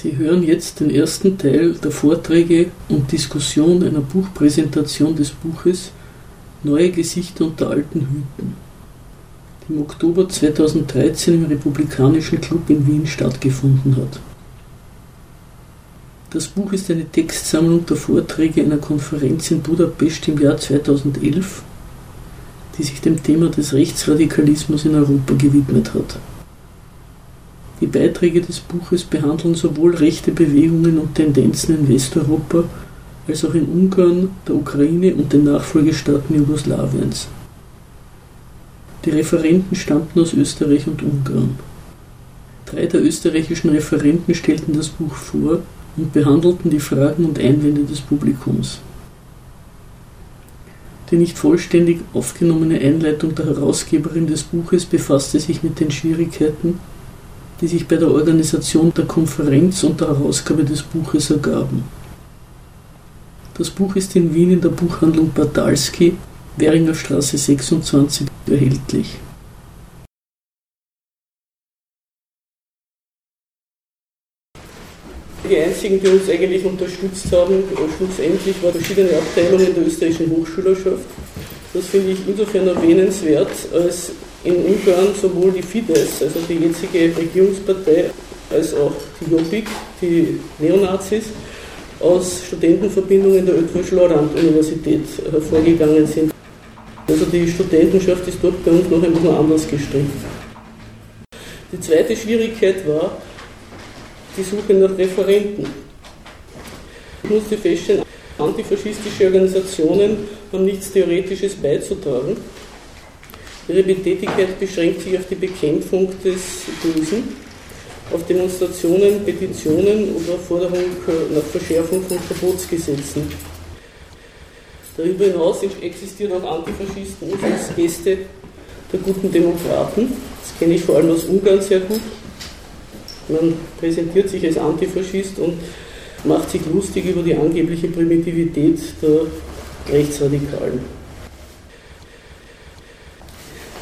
Sie hören jetzt den ersten Teil der Vorträge und Diskussion einer Buchpräsentation des Buches Neue Gesichter unter alten Hüten, die im Oktober 2013 im Republikanischen Club in Wien stattgefunden hat. Das Buch ist eine Textsammlung der Vorträge einer Konferenz in Budapest im Jahr 2011, die sich dem Thema des Rechtsradikalismus in Europa gewidmet hat. Die Beiträge des Buches behandeln sowohl rechte Bewegungen und Tendenzen in Westeuropa als auch in Ungarn, der Ukraine und den Nachfolgestaaten Jugoslawiens. Die Referenten stammten aus Österreich und Ungarn. Drei der österreichischen Referenten stellten das Buch vor und behandelten die Fragen und Einwände des Publikums. Die nicht vollständig aufgenommene Einleitung der Herausgeberin des Buches befasste sich mit den Schwierigkeiten, die sich bei der Organisation der Konferenz und der Herausgabe des Buches ergaben. Das Buch ist in Wien in der Buchhandlung Bartalski, Währinger Straße 26, erhältlich. Die einzigen, die uns eigentlich unterstützt haben, schlussendlich waren verschiedene Abteilungen der österreichischen Hochschülerschaft. Das finde ich insofern erwähnenswert, als in Ungarn sowohl die Fidesz, also die jetzige Regierungspartei, als auch die Jobbik, die Neonazis, aus Studentenverbindungen der Ötvös-Lorand-Universität hervorgegangen sind. Also die Studentenschaft ist dort bei uns noch ein bisschen anders gestrickt. Die zweite Schwierigkeit war die Suche nach Referenten. Ich musste feststellen, antifaschistische Organisationen haben nichts Theoretisches beizutragen. Ihre Betätigkeit beschränkt sich auf die Bekämpfung des Bösen, auf Demonstrationen, Petitionen oder Forderung nach Verschärfung von Verbotsgesetzen. Darüber hinaus existieren auch Antifaschisten als Gäste der guten Demokraten. Das kenne ich vor allem aus Ungarn sehr gut. Man präsentiert sich als Antifaschist und macht sich lustig über die angebliche Primitivität der Rechtsradikalen.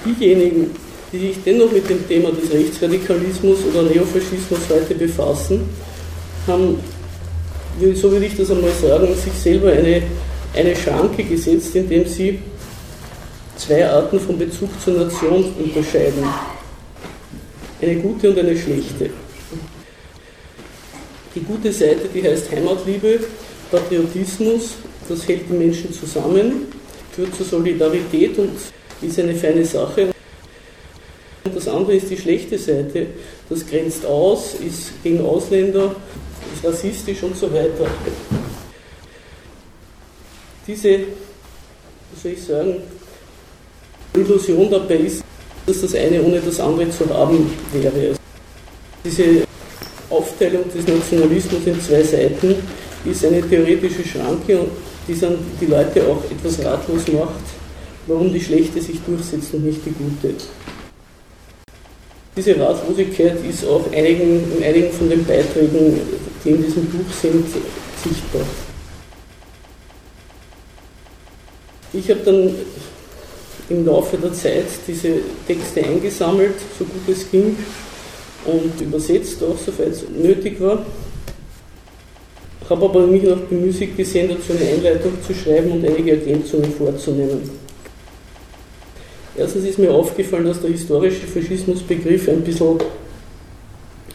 Diejenigen, die sich dennoch mit dem Thema des Rechtsradikalismus oder Neofaschismus heute befassen, haben, so würde ich das einmal sagen, sich selber eine, eine Schranke gesetzt, indem sie zwei Arten von Bezug zur Nation unterscheiden. Eine gute und eine schlechte. Die gute Seite, die heißt Heimatliebe, Patriotismus, das hält die Menschen zusammen, führt zur Solidarität und ist eine feine Sache. Und das andere ist die schlechte Seite, das grenzt aus, ist gegen Ausländer, ist rassistisch und so weiter. Diese, wie soll ich sagen, Illusion dabei ist, dass das eine ohne das andere zu haben wäre. Diese Aufteilung des Nationalismus in zwei Seiten ist eine theoretische Schranke, die die Leute auch etwas ratlos macht, warum die schlechte sich durchsetzt und nicht die gute. Diese Ratlosigkeit ist auch einigen, in einigen von den Beiträgen, die in diesem Buch sind, sichtbar. Ich habe dann im Laufe der Zeit diese Texte eingesammelt, so gut es ging, und übersetzt auch, soweit es nötig war. Habe aber mich noch bemüßigt gesehen, dazu eine Einleitung zu schreiben und einige Ergänzungen vorzunehmen. Erstens ist mir aufgefallen, dass der historische Faschismusbegriff ein bisschen,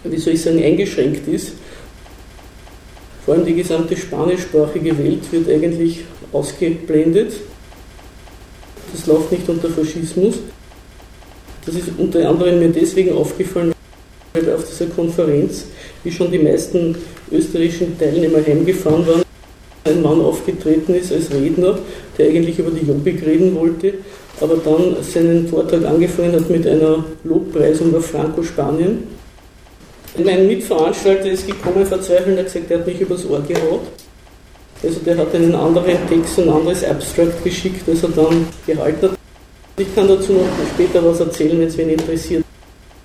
wie soll ich sagen, eingeschränkt ist. Vor allem die gesamte spanischsprachige Welt wird eigentlich ausgeblendet. Das läuft nicht unter Faschismus. Das ist unter anderem mir deswegen aufgefallen, weil auf dieser Konferenz, wie schon die meisten österreichischen Teilnehmer heimgefahren waren, ein Mann aufgetreten ist als Redner, der eigentlich über die Jobbik reden wollte, aber dann seinen Vortrag angefangen hat mit einer Lobpreisung auf Franco-Spanien. Mein Mitveranstalter ist gekommen, verzweifelt, hat gesagt, er hat mich übers Ohr gehaut. Also der hat einen anderen Text, ein anderes Abstract geschickt, das er dann gehalten hat. Ich kann dazu noch später was erzählen, wenn es wen interessiert.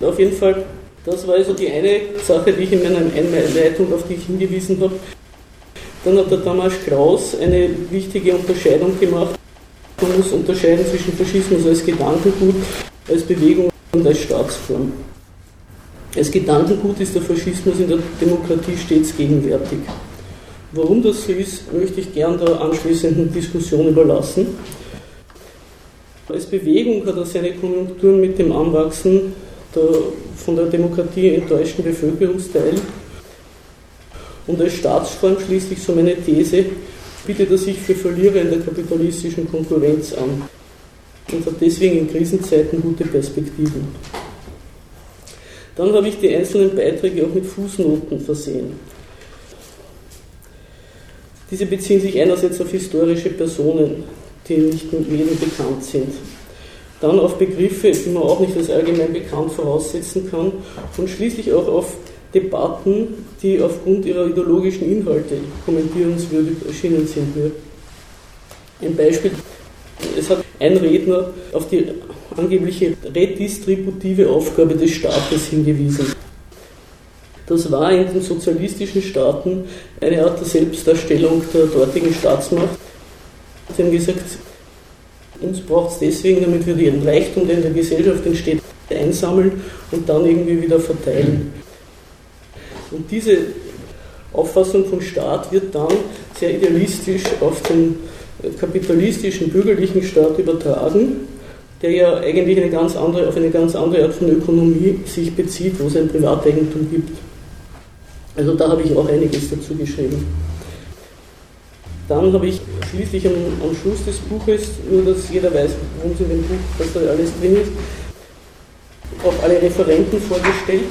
Auf jeden Fall das war also die eine Sache, die ich in meiner Einleitung, auf die ich hingewiesen habe. Dann hat der Thomas Kraus eine wichtige Unterscheidung gemacht. Man muss unterscheiden zwischen Faschismus als Gedankengut, als Bewegung und als Staatsform. Als Gedankengut ist der Faschismus in der Demokratie stets gegenwärtig. Warum das so ist, möchte ich gern der anschließenden Diskussion überlassen. Als Bewegung hat er seine Konjunkturen mit dem Anwachsen der von der Demokratie enttäuschten Bevölkerungsteil und als Staatsform schließlich so meine These, bietet er sich für Verlierer in der kapitalistischen Konkurrenz an und hat deswegen in Krisenzeiten gute Perspektiven. Dann habe ich die einzelnen Beiträge auch mit Fußnoten versehen. Diese beziehen sich einerseits auf historische Personen, die nicht mit jedem bekannt sind. Dann auf Begriffe, die man auch nicht als allgemein bekannt voraussetzen kann. Und schließlich auch auf Debatten, die aufgrund ihrer ideologischen Inhalte kommentierenswürdig erschienen sind. Ein Beispiel, es hat ein Redner auf die angebliche redistributive Aufgabe des Staates hingewiesen. Das war in den sozialistischen Staaten eine Art der Selbstdarstellung der dortigen Staatsmacht. Sie haben gesagt, uns braucht es deswegen, damit wir den Reichtum, der in der Gesellschaft entsteht, einsammeln und dann irgendwie wieder verteilen. Und diese Auffassung von Staat wird dann sehr idealistisch auf den kapitalistischen bürgerlichen Staat übertragen, der ja eigentlich eine ganz andere, auf eine ganz andere Art von Ökonomie sich bezieht, wo es ein Privateigentum gibt. Also da habe ich auch einiges dazu geschrieben. Dann habe ich schließlich am, am, Schluss des Buches, nur dass jeder weiß, worum es in dem Buch, was da alles drin ist, auch alle Referenten vorgestellt,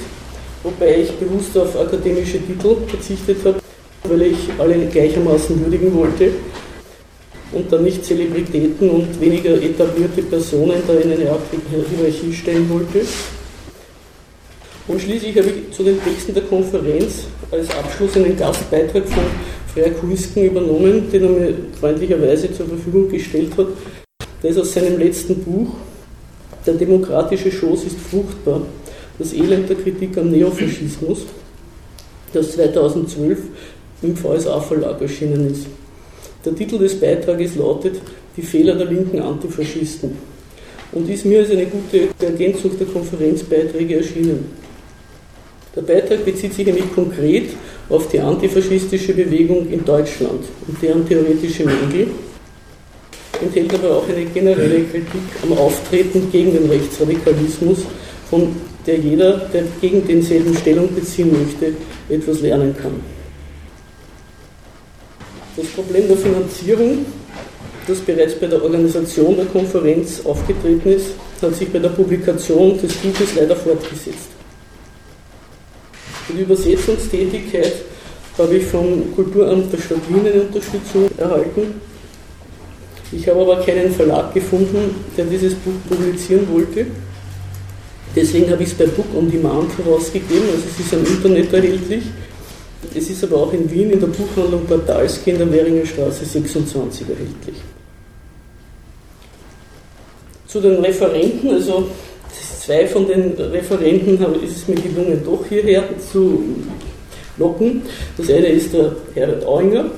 wobei ich bewusst auf akademische Titel verzichtet habe, weil ich alle gleichermaßen würdigen wollte und dann nicht Zelebritäten und weniger etablierte Personen da in eine Art Hierarchie stellen wollte. Und schließlich habe ich zu den Texten der Konferenz als Abschluss einen Gastbeitrag von Freya Kuisken übernommen, den er mir freundlicherweise zur Verfügung gestellt hat. Der ist aus seinem letzten Buch, Der demokratische Schoß ist fruchtbar, das Elend der Kritik am Neofaschismus, das 2012 im VSA Verlag erschienen ist. Der Titel des Beitrages lautet Die Fehler der linken Antifaschisten und ist mir als eine gute Ergänzung der Konferenzbeiträge erschienen. Der Beitrag bezieht sich nämlich konkret auf die antifaschistische Bewegung in Deutschland und deren theoretische Mängel, enthält aber auch eine generelle Kritik am Auftreten gegen den Rechtsradikalismus, von der jeder, der gegen denselben Stellung beziehen möchte, etwas lernen kann. Das Problem der Finanzierung, das bereits bei der Organisation der Konferenz aufgetreten ist, hat sich bei der Publikation des Buches leider fortgesetzt. Die Übersetzungstätigkeit habe ich vom Kulturamt der Stadt Wien eine Unterstützung erhalten. Ich habe aber keinen Verlag gefunden, der dieses Buch publizieren wollte. Deswegen habe ich es bei Book on Demand herausgegeben, also es ist im Internet erhältlich. Es ist aber auch in Wien in der Buchhandlung Portalski in der Währinger Straße 26 erhältlich. Zu den Referenten, also zwei von den Referenten ist es mir gelungen, doch hierher zu locken. Das eine ist der Herbert Auinger,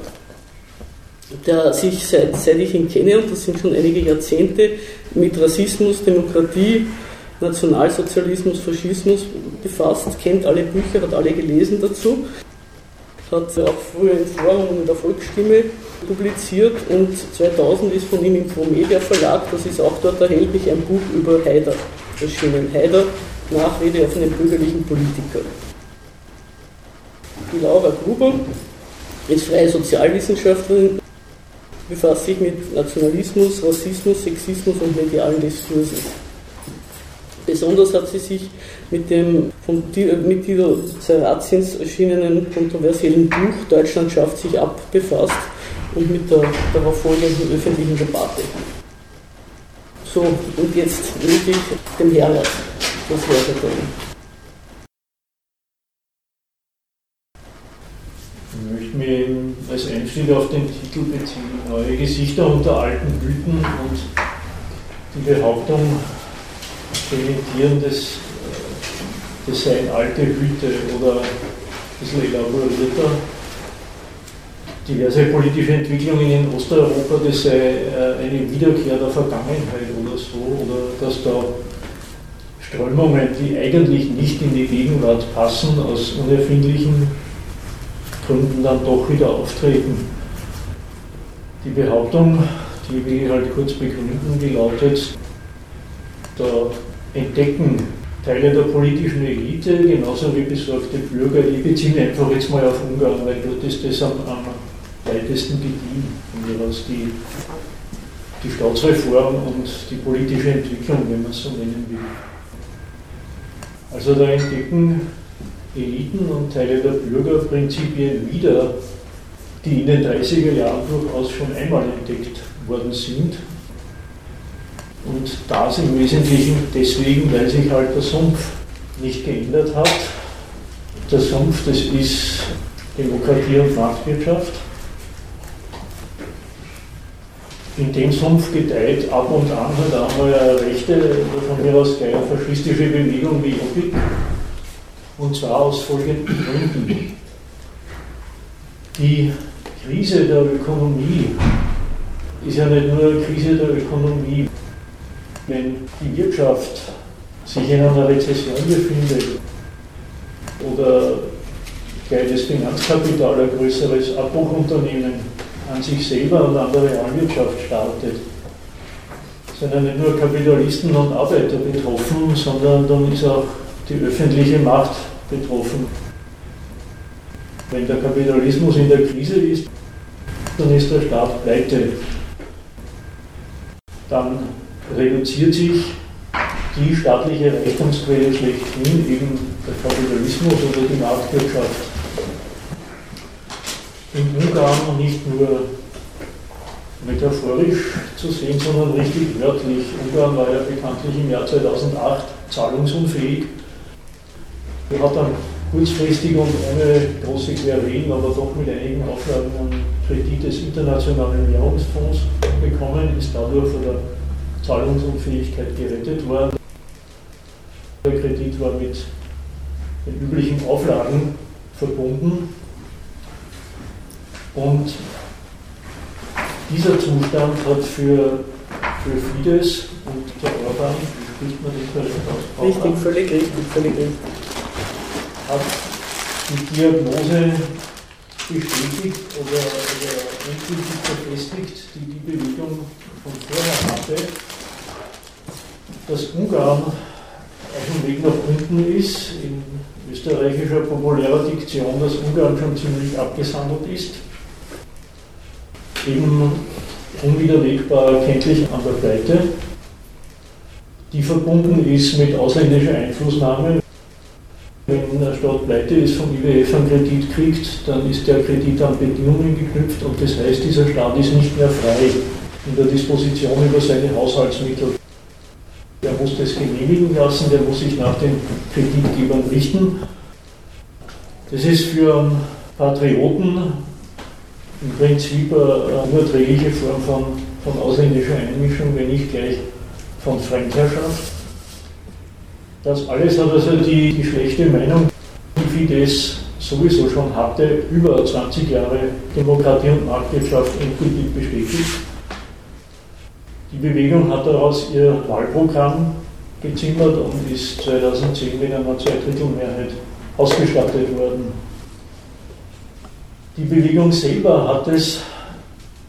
der sich seit, seit ich ihn kenne, und das sind schon einige Jahrzehnte, mit Rassismus, Demokratie, Nationalsozialismus, Faschismus befasst, kennt alle Bücher, hat alle gelesen dazu, hat auch früher in Forum und in der Volksstimme publiziert und 2000 ist von ihm im Pro Media Verlag, das ist auch dort erhältlich, ein Buch über Haider erschienen. Haider, Nachrede auf einen bürgerlichen Politiker. Die Laura Gruber ist freie Sozialwissenschaftlerin, befasst sich mit Nationalismus, Rassismus, Sexismus und medialen Diskursen. Besonders hat sie sich mit dem von Mitglieder Sarazins erschienenen kontroversiellen Buch Deutschland schafft sich ab befasst und mit der darauf folgenden öffentlichen Debatte. So, und jetzt möchte ich dem Herbert das Wort erteilen. Ich möchte mich als Einstieg auf den Titel beziehen, Neue Gesichter unter alten Hüten und die Behauptung dementieren, dass das seien alte Hüte oder ein bisschen elaborierter diverse politische Entwicklungen in Osteuropa, das sei äh, eine Wiederkehr der Vergangenheit oder so, oder dass da Strömungen, die eigentlich nicht in die Gegenwart passen, aus unerfindlichen Gründen dann doch wieder auftreten. Die Behauptung, die will ich halt kurz begründen, die lautet, da entdecken Teile der politischen Elite, genauso wie besorgte Bürger, ich beziehe mich einfach jetzt mal auf Ungarn, weil dort ist das am, am weitesten gediehen, mir aus die, die Staatsreform und die politische Entwicklung, wenn man es so nennen will. Also da entdecken Eliten und Teile der Bürger Prinzipien wieder, die in den 30er Jahren durchaus schon einmal entdeckt worden sind. Und das im Wesentlichen deswegen, weil sich halt der Sumpf nicht geändert hat. Der Sumpf, das ist Demokratie und Marktwirtschaft. In dem Sumpf gedeiht ab und an halt einmal eine rechte, von mir aus gleich faschistische Bewegung wie Jobbik. Und zwar aus folgenden Gründen. Die Krise der Ökonomie ist ja nicht nur eine Krise der Ökonomie. Wenn die Wirtschaft sich in einer Rezession befindet oder gleich das Finanzkapital ein größeres Abbruchunternehmen an sich selber und an der Realwirtschaft startet, sind ja nicht nur Kapitalisten und Arbeiter betroffen, sondern dann ist auch die öffentliche Macht betroffen. Wenn der Kapitalismus in der Krise ist, dann ist der Staat pleite. Dann reduziert sich die staatliche Rechnungsquelle schlechthin, eben der Kapitalismus oder die Marktwirtschaft. In Ungarn nicht nur metaphorisch zu sehen, sondern richtig wörtlich. Ungarn war ja bekanntlich im Jahr 2008 zahlungsunfähig. Er hat dann kurzfristig und ohne große Querelen, aber doch mit einigen Auflagen einen Kredit des Internationalen Währungsfonds bekommen, ist dadurch von der Zahlungsunfähigkeit gerettet worden. Der Kredit war mit den üblichen Auflagen verbunden und dieser Zustand hat für, für Fidesz und der Orban, wie spricht man das korrekt aus? Richtig, völlig richtig, völlig richtig. Hat die Diagnose bestätigt oder, oder endgültig verfestigt, die die Bewegung von vorher hatte, dass Ungarn auf dem Weg nach unten ist, in österreichischer populärer Diktion, dass Ungarn schon ziemlich abgesandelt ist eben unwiderlegbar erkenntlich an der Pleite, die verbunden ist mit ausländischer Einflussnahme. Wenn eine Stadt pleite ist, vom IWF einen Kredit kriegt, dann ist der Kredit an Bedingungen geknüpft und das heißt, dieser Staat ist nicht mehr frei in der Disposition über seine Haushaltsmittel. Der muss das genehmigen lassen, der muss sich nach den Kreditgebern richten. Das ist für Patrioten im Prinzip eine unerträgliche Form von, von ausländischer Einmischung, wenn nicht gleich von Fremdherrschaft. Das alles hat also die, die schlechte Meinung, die Fidesz sowieso schon hatte, über 20 Jahre Demokratie und Marktwirtschaft endgültig bestätigt. Die Bewegung hat daraus ihr Wahlprogramm gezimmert und ist 2010 mit einer Zweidrittelmehrheit ausgestattet worden. Die Bewegung selber hat es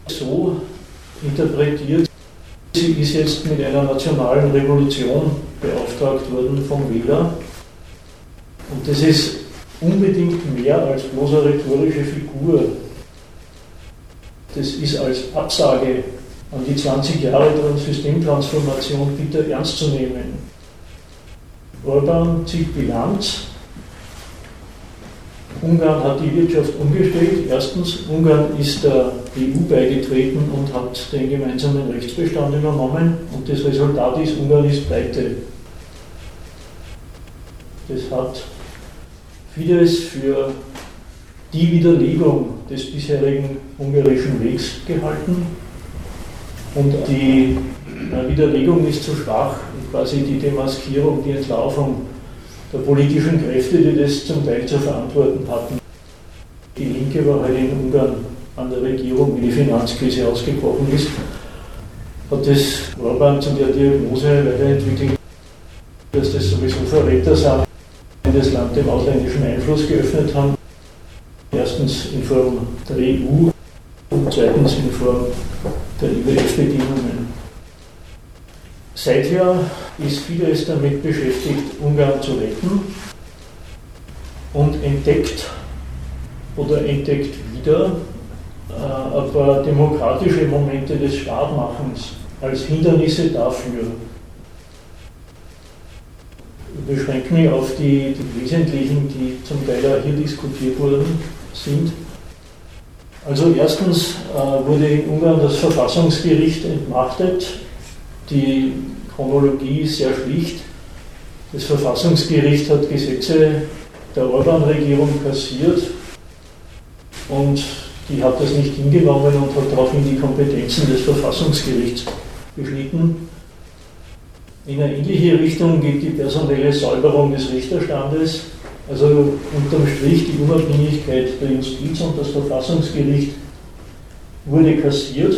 so interpretiert, sie ist jetzt mit einer nationalen Revolution beauftragt worden vom Wähler. Und das ist unbedingt mehr als bloß eine rhetorische Figur. Das ist als Absage an die 20 Jahre der Systemtransformation bitter ernst zu nehmen. Orban zieht Bilanz Ungarn hat die Wirtschaft umgestellt. Erstens, Ungarn ist der EU beigetreten und hat den gemeinsamen Rechtsbestand übernommen und das Resultat ist, Ungarn ist pleite. Das hat vieles für die Widerlegung des bisherigen ungarischen Wegs gehalten und die Widerlegung ist zu schwach, quasi die Demaskierung, die Entlaufung der politischen Kräfte, die das zum Teil zu verantworten hatten. Die Linke war halt in Ungarn an der Regierung, wie die Finanzkrise ausgebrochen ist, hat das Orban zu der Diagnose weiterentwickelt, dass das sowieso Verräter sind, die das Land dem ausländischen Einfluss geöffnet haben. Erstens in Form der EU und zweitens in Form der IWF-Bedingungen. Seither ist Fidesz damit beschäftigt, Ungarn zu retten und entdeckt oder entdeckt wieder äh, ein paar demokratische Momente des Startmachens als Hindernisse dafür. Ich beschränke mich auf die, die wesentlichen, die zum Teil auch hier diskutiert worden sind. Also erstens äh, wurde in Ungarn das Verfassungsgericht entmachtet. Die Chronologie ist sehr schlicht. Das Verfassungsgericht hat Gesetze der Orban-Regierung kassiert und die hat das nicht hingenommen und hat daraufhin die Kompetenzen des Verfassungsgerichts beschnitten. In eine ähnliche Richtung geht die personelle Säuberung des Richterstandes. Also unterm Strich die Unabhängigkeit der Justiz und das Verfassungsgericht wurde kassiert.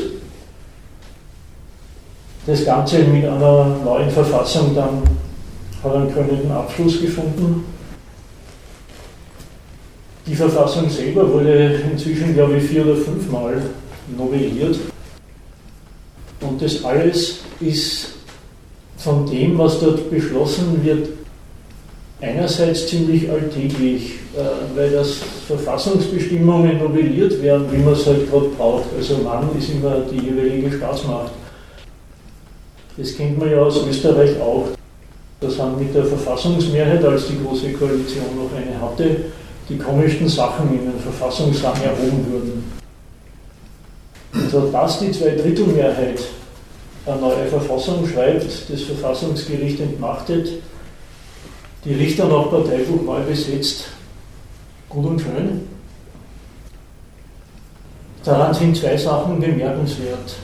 Das Ganze mit einer neuen Verfassung dann hat einen krönenden Abschluss gefunden. Die Verfassung selber wurde inzwischen, glaube ich, vier oder fünfmal novelliert. Und das alles ist von dem, was dort beschlossen wird, einerseits ziemlich alltäglich, äh, weil das Verfassungsbestimmungen novelliert werden, wie man es halt gerade braucht. Also Mann ist immer die jeweilige Staatsmacht. Das kennt man ja aus Österreich auch. Das haben mit der Verfassungsmehrheit, als die Große Koalition noch eine hatte, die komischsten Sachen in den Verfassungsrang erhoben wurden. Also dass die Zweidrittelmehrheit eine neue Verfassung schreibt, das Verfassungsgericht entmachtet, die Richter nach Parteibuch neu besetzt, gut und schön. Daran sind zwei Sachen bemerkenswert.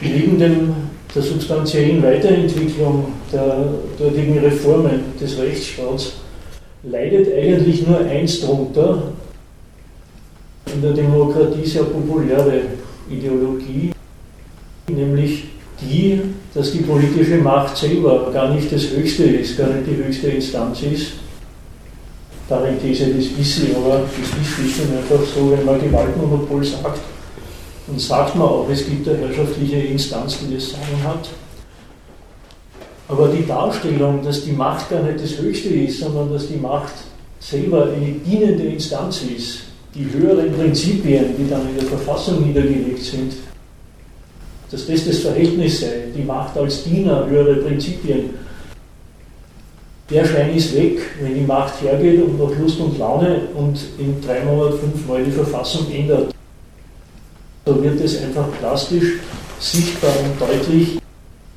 Neben dem, der substanziellen Weiterentwicklung der dortigen Reformen des Rechtsstaats leidet eigentlich nur eins drunter, in der Demokratie sehr populäre Ideologie, nämlich die, dass die politische Macht selber gar nicht das Höchste ist, gar nicht die höchste Instanz ist. Parenthese, das sie, aber das ist schlicht einfach so, wenn man Gewaltmonopol sagt, dann sagt man auch, es gibt eine herrschaftliche Instanz, die das Sagen hat. Aber die Darstellung, dass die Macht gar nicht das Höchste ist, sondern dass die Macht selber eine dienende Instanz ist, die höheren Prinzipien, die dann in der Verfassung niedergelegt sind, dass das das Verhältnis sei, die Macht als Diener, höhere Prinzipien. Der Schein ist weg, wenn die Macht hergeht und nach Lust und Laune und in drei Monaten fünfmal die Verfassung ändert. Da wird es einfach plastisch, sichtbar und deutlich,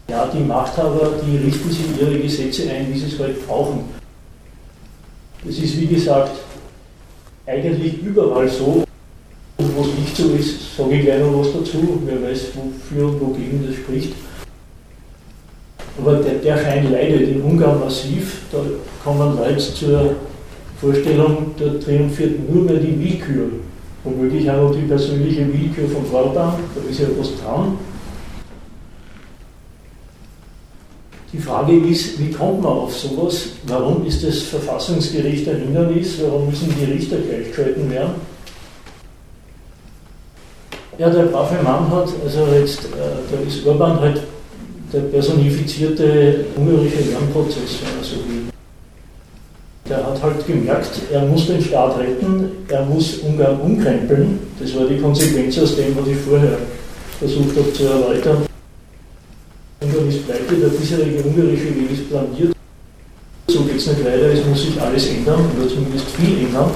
ja, die Machthaber, die richten sich ihre Gesetze ein, wie sie es halt brauchen. Das ist, wie gesagt, eigentlich überall so. Es nicht so ist, sage ich gleich noch was dazu. Wer weiß, wofür und wogegen das spricht. Aber der, der Schein leidet in Ungarn massiv. Da kommen Leute zur Vorstellung, da triumphiert nur mehr die Willkür. Womöglich auch noch die persönliche Willkür von Orban, da ist ja was dran. Die Frage ist, wie kommt man auf sowas? Warum ist das Verfassungsgericht ein Hindernis? Warum müssen die Richter gleichgeschalten werden? Ja, der brave Mann hat, also jetzt, äh, da ist Orban halt der personifizierte ungarische Lernprozess, wenn man so will. Der hat halt gemerkt, er muss den Staat retten, er muss Ungarn umkrempeln. Das war die Konsequenz aus dem, was ich vorher versucht habe zu erläutern. Ungarn ist pleite, der bisherige ungarische Weg ist planiert. So geht es nicht weiter, es muss sich alles ändern, oder zumindest viel ändern.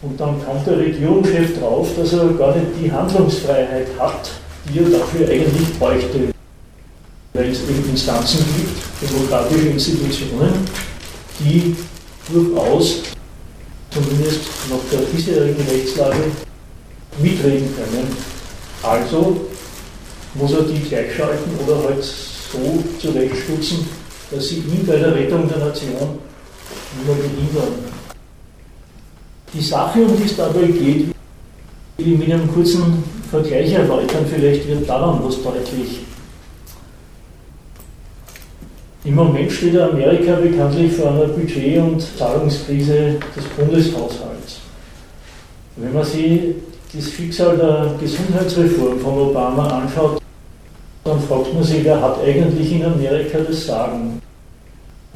Und dann kommt der Regierungschef drauf, dass er gar nicht die Handlungsfreiheit hat, die er dafür eigentlich bräuchte. Weil es eben Instanzen gibt, demokratische Institutionen, die durchaus, zumindest nach der bisherigen Rechtslage, mitreden können. Also muss er die gleichschalten oder halt so zurechtstutzen, dass sie ihn bei der Rettung der Nation nur behindern. Die Sache, um die es dabei geht, will ich mit einem kurzen Vergleich erläutern, vielleicht wird daran was deutlich. Im Moment steht Amerika bekanntlich vor einer Budget- und Zahlungskrise des Bundeshaushalts. Wenn man sich das Schicksal der Gesundheitsreform von Obama anschaut, dann fragt man sich, wer hat eigentlich in Amerika das Sagen?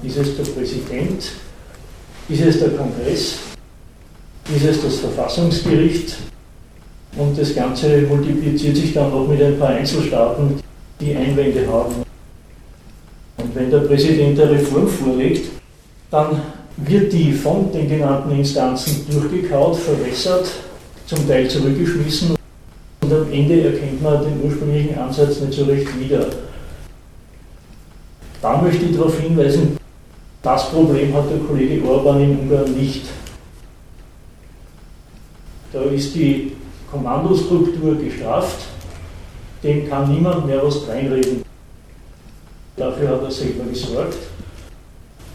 Ist es der Präsident? Ist es der Kongress? Ist es das Verfassungsgericht? Und das Ganze multipliziert sich dann noch mit ein paar Einzelstaaten, die Einwände haben. Und wenn der Präsident eine Reform vorlegt, dann wird die von den genannten Instanzen durchgekaut, verwässert, zum Teil zurückgeschmissen und am Ende erkennt man den ursprünglichen Ansatz nicht so recht wieder. Da möchte ich darauf hinweisen, das Problem hat der Kollege Orban in Ungarn nicht. Da ist die Kommandostruktur gestraft, dem kann niemand mehr was reinreden. Dafür hat er selber gesorgt.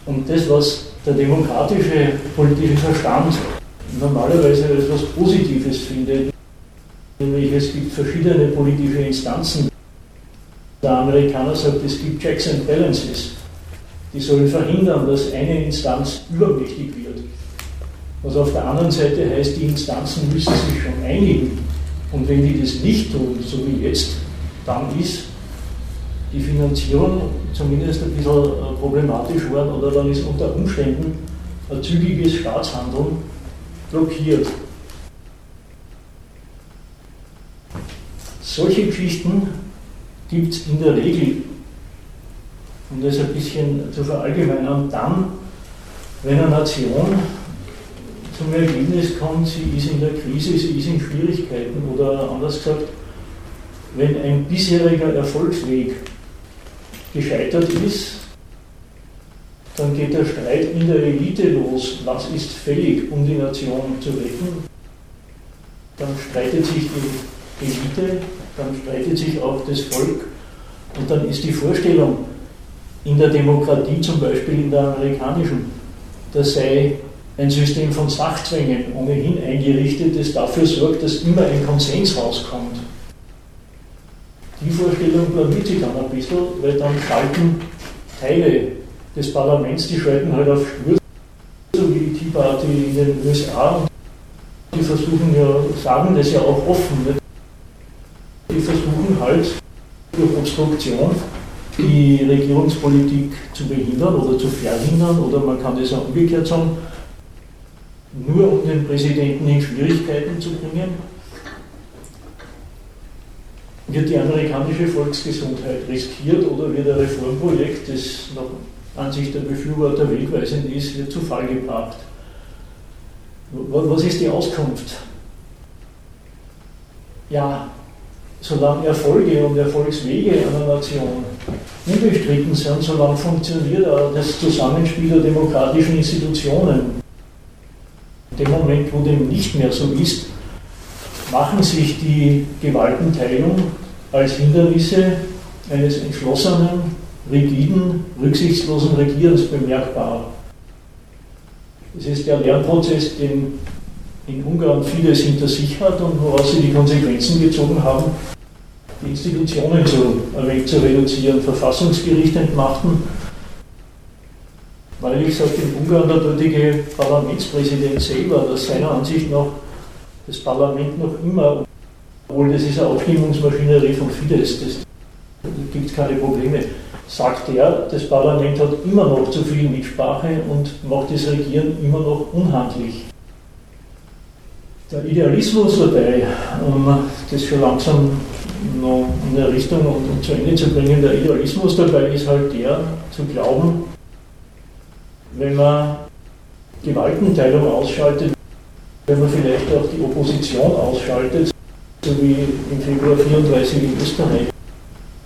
Und das, was der demokratische politische Verstand normalerweise als etwas Positives findet, nämlich es gibt verschiedene politische Instanzen. Der Amerikaner sagt, es gibt Checks and Balances. Die sollen verhindern, dass eine Instanz übermächtig wird. Was auf der anderen Seite heißt, die Instanzen müssen sich schon einigen. Und wenn die das nicht tun, so wie jetzt, dann ist die Finanzierung zumindest ein bisschen äh, problematisch geworden oder dann ist unter Umständen ein zügiges Staatshandeln blockiert. Solche Geschichten gibt es in der Regel, um das ein bisschen zu verallgemeinern, dann, wenn eine Nation zum Ergebnis kommt, sie ist in der Krise, sie ist in Schwierigkeiten oder anders gesagt, wenn ein bisheriger Erfolgsweg gescheitert ist, dann geht der Streit in der Elite los. Was ist fällig, um die Nation zu retten? Dann streitet sich die Elite, dann streitet sich auch das Volk und dann ist die Vorstellung in der Demokratie, zum Beispiel in der amerikanischen, das sei ein System von Sachzwängen ohnehin eingerichtet, das dafür sorgt, dass immer ein Konsens rauskommt. Die Vorstellung blamiert sich dann ein bisschen, weil dann schalten Teile des Parlaments, die schalten halt auf Stur, so wie die Tea Party in den USA. Die versuchen ja, sagen das ja auch offen. Nicht? Die versuchen halt durch Obstruktion die Regierungspolitik zu behindern oder zu verhindern, oder man kann das auch umgekehrt sagen, nur um den Präsidenten in Schwierigkeiten zu bringen, wird die amerikanische Volksgesundheit riskiert oder wird ein Reformprojekt, das nach Ansicht der Befürworter wegweisend ist, wird zu Fall gebracht. Was ist die Auskunft? Ja, solange Erfolge und Erfolgswege einer Nation unbestritten sind, solange funktioniert auch das Zusammenspiel der demokratischen Institutionen. Dem Moment, wo dem nicht mehr so ist, machen sich die Gewaltenteilung als Hindernisse eines entschlossenen, rigiden, rücksichtslosen Regierens bemerkbar. Es ist der Lernprozess, den in Ungarn vieles hinter sich hat und woraus sie die Konsequenzen gezogen haben, die Institutionen zu, zu reduzieren, Verfassungsgericht entmachten, ich sage, in Ungarn der dortige Parlamentspräsident selber, dass seiner Ansicht nach das Parlament noch immer, obwohl das ist eine Abstimmungsmaschinerie von Fidesz, das, da gibt keine Probleme, sagt er, das Parlament hat immer noch zu viel Mitsprache und macht das Regieren immer noch unhandlich. Der Idealismus dabei, um das schon langsam noch in der Richtung und zu Ende zu bringen, der Idealismus dabei ist halt der, zu glauben, wenn man Gewaltenteilung ausschaltet, wenn man vielleicht auch die Opposition ausschaltet, so wie im Februar 34 in Österreich,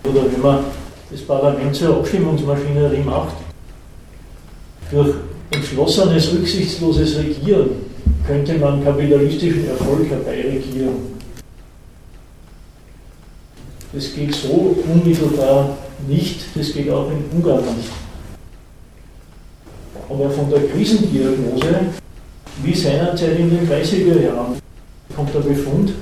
oder wenn man das Parlament zur Abstimmungsmaschinerie macht, durch entschlossenes, rücksichtsloses Regieren könnte man kapitalistischen Erfolg herbeiregieren. Das geht so unmittelbar nicht, das geht auch in Ungarn nicht. Aber von der Krisendiagnose wie seinerzeit in den 30er Jahren kommt der Befund,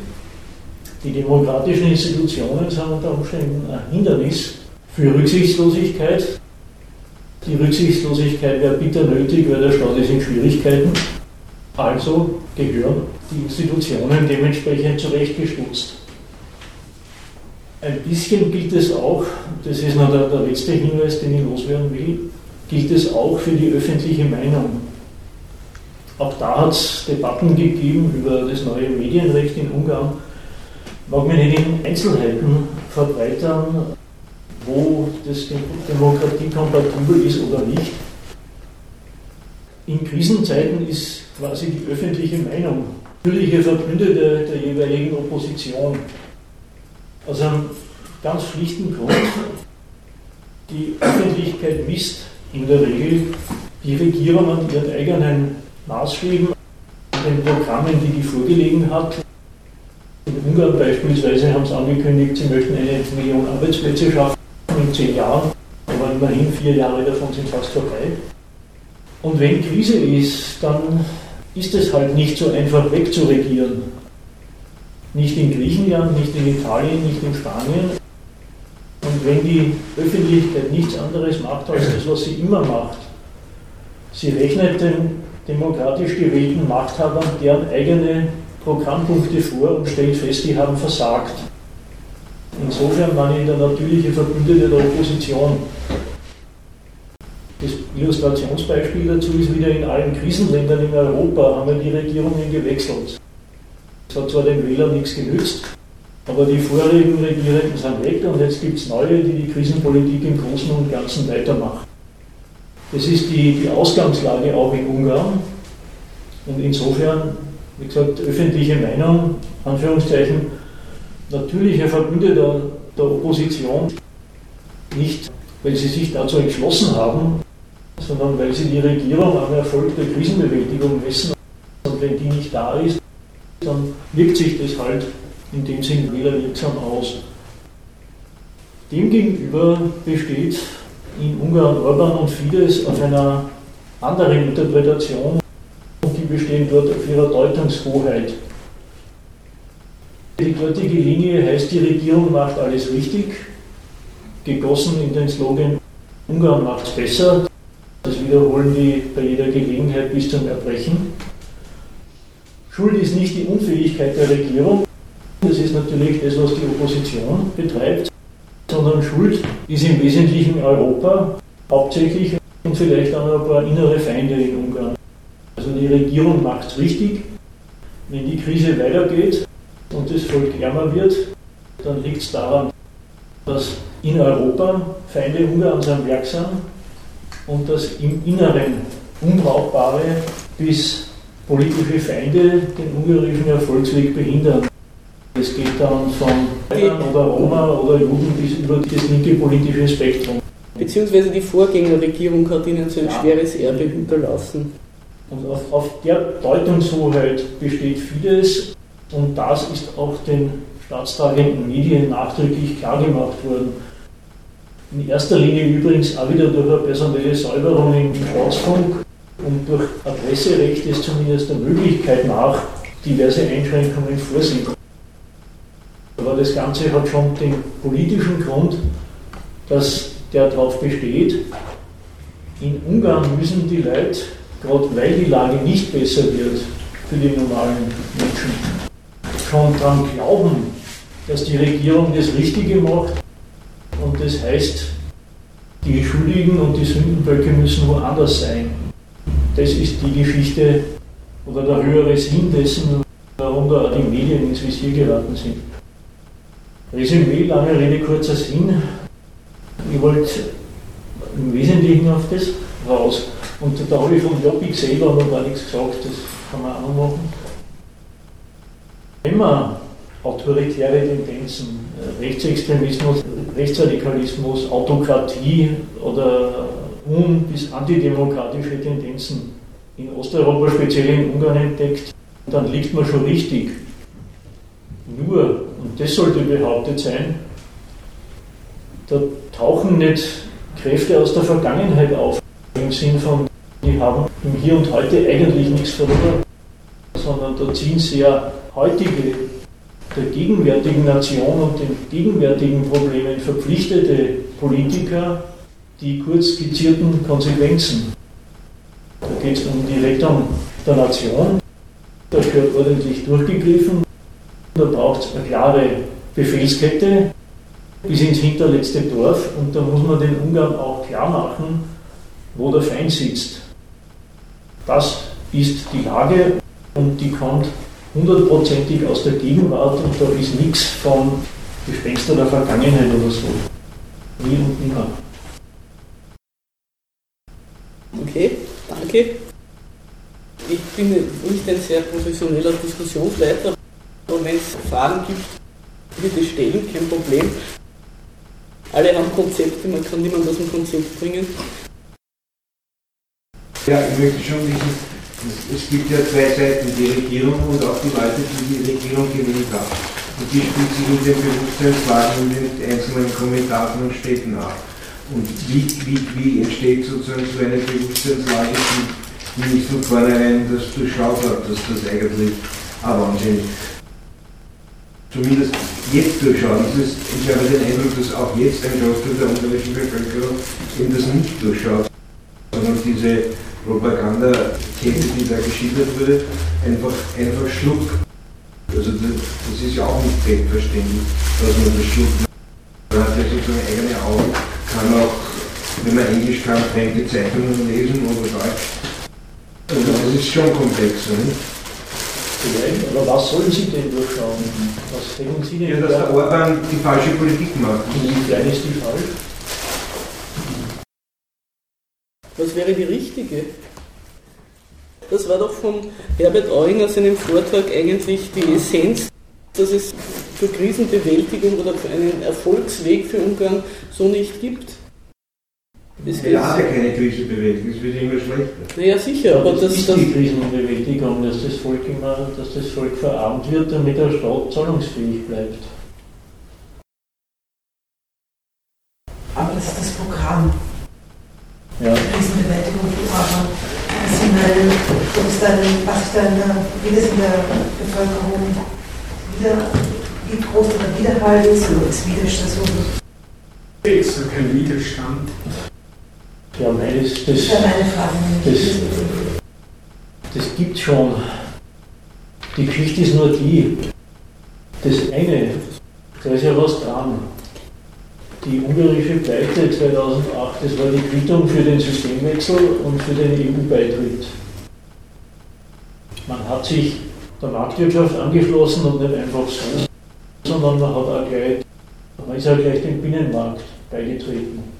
die demokratischen Institutionen sind unter Umständen ein Hindernis für Rücksichtslosigkeit, die Rücksichtslosigkeit wäre bitter nötig, weil der Staat ist in Schwierigkeiten. Also gehören die Institutionen dementsprechend zurechtgestutzt. Ein bisschen gilt es auch, das ist noch der, der letzte Hinweis, den ich loswerden will, gilt es auch für die öffentliche Meinung. Auch da hat es Debatten gegeben über das neue Medienrecht in Ungarn. Mag mich nicht in Einzelheiten verbreitern, wo das demokratiekompatibel ist oder nicht. In Krisenzeiten ist quasi die öffentliche Meinung natürliche Verbündete der jeweiligen Opposition. Aus einem ganz schlichten Grund, die Öffentlichkeit misst in der Regel die Regierung an ihren eigenen Maßstäben, den Programmen, die die vorgelegen hat. In Ungarn beispielsweise haben sie angekündigt, sie möchten eine Million Arbeitsplätze schaffen in zehn Jahren, aber immerhin vier Jahre davon sind fast vorbei. Und wenn Krise ist, dann ist es halt nicht so einfach wegzuregieren. Nicht in Griechenland, nicht in Italien, nicht in Spanien. Und wenn die Öffentlichkeit nichts anderes macht als das, was sie immer macht, sie rechnet den demokratisch gewählten Machthabern deren eigene Programmpunkte vor und stellt fest, die haben versagt. Insofern waren ich der natürliche Verbündete der Opposition. Das Illustrationsbeispiel dazu ist wieder in allen Krisenländern in Europa haben wir die Regierungen gewechselt. Es hat zwar den Wählern nichts genützt, aber die vorigen Regierenden sind weg und jetzt gibt es neue, die die Krisenpolitik im Großen und Ganzen weitermachen. Das ist die, die Ausgangslage auch in Ungarn. Und insofern, wie gesagt, öffentliche Meinung, Anführungszeichen, natürlicher Verbündeter der Opposition, nicht weil sie sich dazu entschlossen haben, sondern weil sie die Regierung am Erfolg der Krisenbewältigung messen. Und wenn die nicht da ist, dann wirkt sich das halt in dem Sinn wählerwirksam aus. Demgegenüber besteht in Ungarn Orban und Fidesz auf einer anderen Interpretation und die bestehen dort auf ihrer Deutungshoheit. Die dortige Linie heißt, die Regierung macht alles richtig, gegossen in den Slogan Ungarn macht es besser. Das wiederholen die bei jeder Gelegenheit bis zum Erbrechen. Schuld ist nicht die Unfähigkeit der Regierung, das ist natürlich das, was die Opposition betreibt, sondern Schuld ist im Wesentlichen Europa, hauptsächlich und vielleicht auch ein paar innere Feinde in Ungarn. Also die Regierung macht es richtig. Wenn die Krise weitergeht und das Volk ärmer wird, dann liegt es daran, dass in Europa Feinde Ungarns am Werk sind und dass im Inneren unbrauchbare bis politische Feinde den ungarischen Erfolgsweg behindern. Es geht dann von Bayern oder Roma oder Juden bis über das linke politische Spektrum. Beziehungsweise die Vorgängerregierung hat ihnen so ein ja. schweres Erbe hinterlassen. Und auf, auf der Deutungshoheit besteht vieles und das ist auch den staatstragenden Medien nachträglich klargemacht worden. In erster Linie übrigens auch wieder durch eine personelle Säuberung im Staatsfunk und durch Adresserecht ist zumindest der Möglichkeit nach diverse Einschränkungen vorsieht. Aber das Ganze hat schon den politischen Grund, dass der darauf besteht, in Ungarn müssen die Leute, gerade weil die Lage nicht besser wird für die normalen Menschen, schon daran glauben, dass die Regierung das Richtige macht und das heißt, die Schuldigen und die Sündenböcke müssen woanders sein. Das ist die Geschichte oder der höhere Sinn dessen, warum da die Medien ins Visier geraten sind. Resümee, lange Rede, kurzer Sinn. Ich wollte im Wesentlichen auf das raus. Und da habe ich von Jobbik selber noch gar nichts gesagt, das kann man auch noch machen. Wenn man autoritäre Tendenzen, äh, Rechtsextremismus, Rechtsradikalismus, Autokratie oder un- bis antidemokratische Tendenzen in Osteuropa, speziell in Ungarn entdeckt, dann liegt man schon richtig. Nur, und das sollte behauptet sein, da tauchen nicht Kräfte aus der Vergangenheit auf, im Sinn von, die haben im Hier und Heute eigentlich nichts verloren, sondern da ziehen sehr heutige der gegenwärtigen Nation und den gegenwärtigen Problemen verpflichtete Politiker die kurz skizzierten Konsequenzen. Da geht es um die Rettung der Nation. Da gehört ordentlich durchgegriffen. Da braucht es eine klare Befehlskette bis ins hinterletzte Dorf und da muss man den Ungarn auch klar machen, wo der Feind sitzt. Das ist die Lage und die kommt hundertprozentig aus der Gegenwart und da ist nichts von Gespenster der Vergangenheit oder so. Nie und nimmer. Okay, danke. Ich bin nicht ein sehr professioneller Diskussionsleiter, aber wenn es Fragen gibt, bitte stellen, kein Problem. Alle haben Konzepte, man kann niemand aus dem Konzept bringen. Ja, ich möchte schon wissen, es gibt ja zwei Seiten, die Regierung und auch die Leute, die die Regierung gewählt haben. Und die spielt sich in den Bewusstseinslagen in den einzelnen Kommentaren und Städten ab. Und wie, wie, wie entsteht sozusagen so eine Bewusstseinslage, die, nicht von vornherein das durchschaut hat, dass das eigentlich aber anscheinend zumindest jetzt durchschaut. Ist ich habe den Eindruck, dass auch jetzt ein Großteil der ungarischen Bevölkerung eben das nicht durchschaut, sondern diese Propagandakette, die da geschildert wurde, einfach, einfach schluckt. Also das, das ist ja auch nicht selbstverständlich, dass man das schluckt. Man hat ja sozusagen eigene Augen, kann auch, wenn man Englisch kann, fremde Zeitungen lesen oder Deutsch. Also das ist schon komplexer. Nicht? Vielleicht, aber was sollen Sie denn durchschauen? Was denken Sie denn? Ja, dass der Orban die falsche Politik macht. Inwiefern ist die falsch? Was wäre die richtige? Das war doch von Herbert Euinger seinem Vortrag eigentlich die Essenz, dass es für Krisenbewältigung oder für einen Erfolgsweg für Ungarn so nicht gibt. Es Wir haben ja keine Krisenbewältigung, es wird immer schlechter. Naja, sicher, aber das, das ist die Krisenbewältigung, dass das Volk immer, dass das Volk verarmt wird, damit der Staat zahlungsfähig bleibt. Aber das ist das Programm. Ja. Krisenbewältigung Programm. Das sind dann, ist dann, was ist dann, wie das in der Bevölkerung wieder, wie groß der Widerhall ist, oder ist Widerstand so? Ist so kein Widerstand. Ja, nein, das, das, Frage. das, das gibt schon. Die Geschichte ist nur die. Das eine, da ist ja was dran. Die ungarische Pleite 2008, das war die Quittung für den Systemwechsel und für den EU-Beitritt. Man hat sich der Marktwirtschaft angeschlossen und nicht einfach so, sondern man hat auch gleich, man ist auch gleich dem Binnenmarkt beigetreten.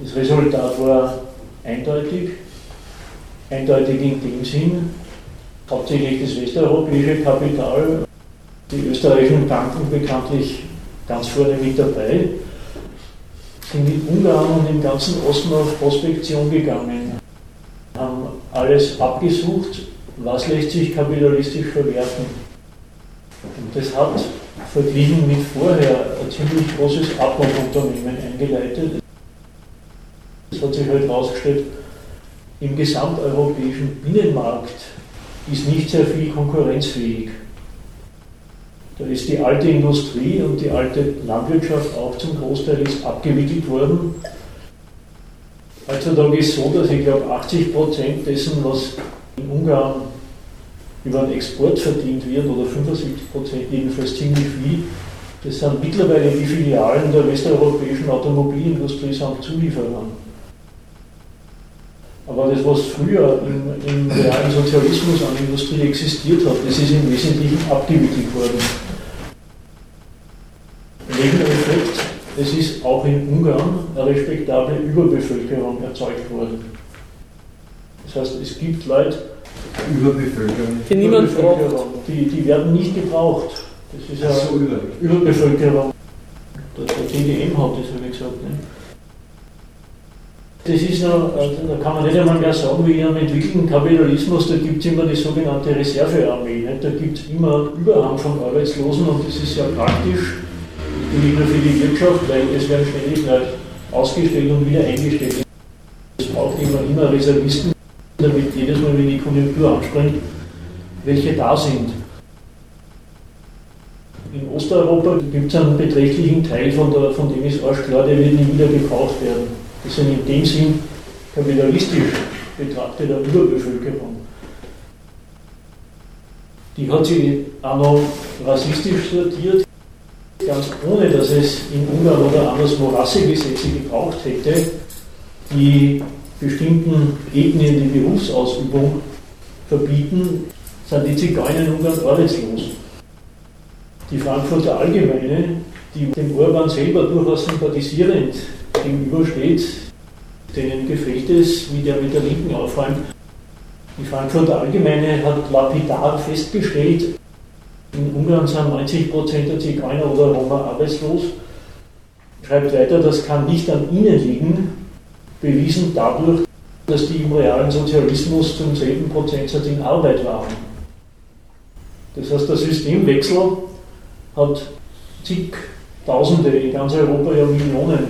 Das Resultat war eindeutig, eindeutig in dem Sinn, hauptsächlich das westeuropäische Kapital, die österreichischen Banken bekanntlich ganz vorne mit dabei, sind mit Ungarn und im ganzen Osten auf Prospektion gegangen, haben alles abgesucht, was lässt sich kapitalistisch verwerten. Und das hat verglichen mit vorher ein ziemlich großes Abbauunternehmen eingeleitet. Es hat sich halt herausgestellt, im gesamteuropäischen Binnenmarkt ist nicht sehr viel konkurrenzfähig. Da ist die alte Industrie und die alte Landwirtschaft auch zum Großteil ist abgewickelt worden. Heutzutage ist es so, dass ich glaube 80 Prozent dessen, was in Ungarn über den Export verdient wird, oder 75 Prozent jedenfalls ziemlich viel, das sind mittlerweile die Filialen der westeuropäischen Automobilindustrie samt Zulieferern. Aber das, was früher im, im realen Sozialismus an Industrie existiert hat, das ist im Wesentlichen abgewickelt worden. Nebeneffekt, es ist auch in Ungarn eine respektable Überbevölkerung erzeugt worden. Das heißt, es gibt Leute, Überbevölkerung. Die niemand braucht. die, die werden nicht gebraucht. Das ist ja so, über. Überbevölkerung. Der, der TDM hat das, habe ich gesagt. Ne? Das ist noch, also da kann man nicht einmal mehr sagen, wie in einem entwickelten Kapitalismus, da gibt es immer die sogenannte Reservearmee. Nicht? Da gibt es immer Überhang von Arbeitslosen und das ist ja praktisch, nicht nur für die Wirtschaft, weil es werden ständig Leute ausgestellt und wieder eingestellt. Es braucht immer, immer Reservisten, damit jedes Mal, wenn die Konjunktur anspringt, welche da sind. in Osteuropa gibt es einen beträchtlichen Teil, von, der, von dem ist arsch klar, der wird nie wieder gekauft werden. Das sind in dem Sinn kapitalistisch betrachtete Überbevölkerung. Die hat sich auch noch rassistisch sortiert, ganz ohne dass es in Ungarn oder anderswo Rassegesetze gebraucht hätte, die bestimmten Ethnien die Berufsausübung verbieten, sind die Zigeuner in Ungarn arbeitslos. Die Frankfurter Allgemeine, die dem Orban selber durchaus sympathisierend gegenübersteht, denen gefällt es, wie der mit der Linken aufräumt. Die Frankfurter Allgemeine hat lapidar festgestellt, in Ungarn sind 90% der Zigeuner oder Roma arbeitslos. Schreibt weiter, das kann nicht an ihnen liegen, bewiesen dadurch, dass die im realen Sozialismus zum selben Prozentsatz in Arbeit waren. Das heißt, der Systemwechsel hat zigtausende, in ganz Europa ja Millionen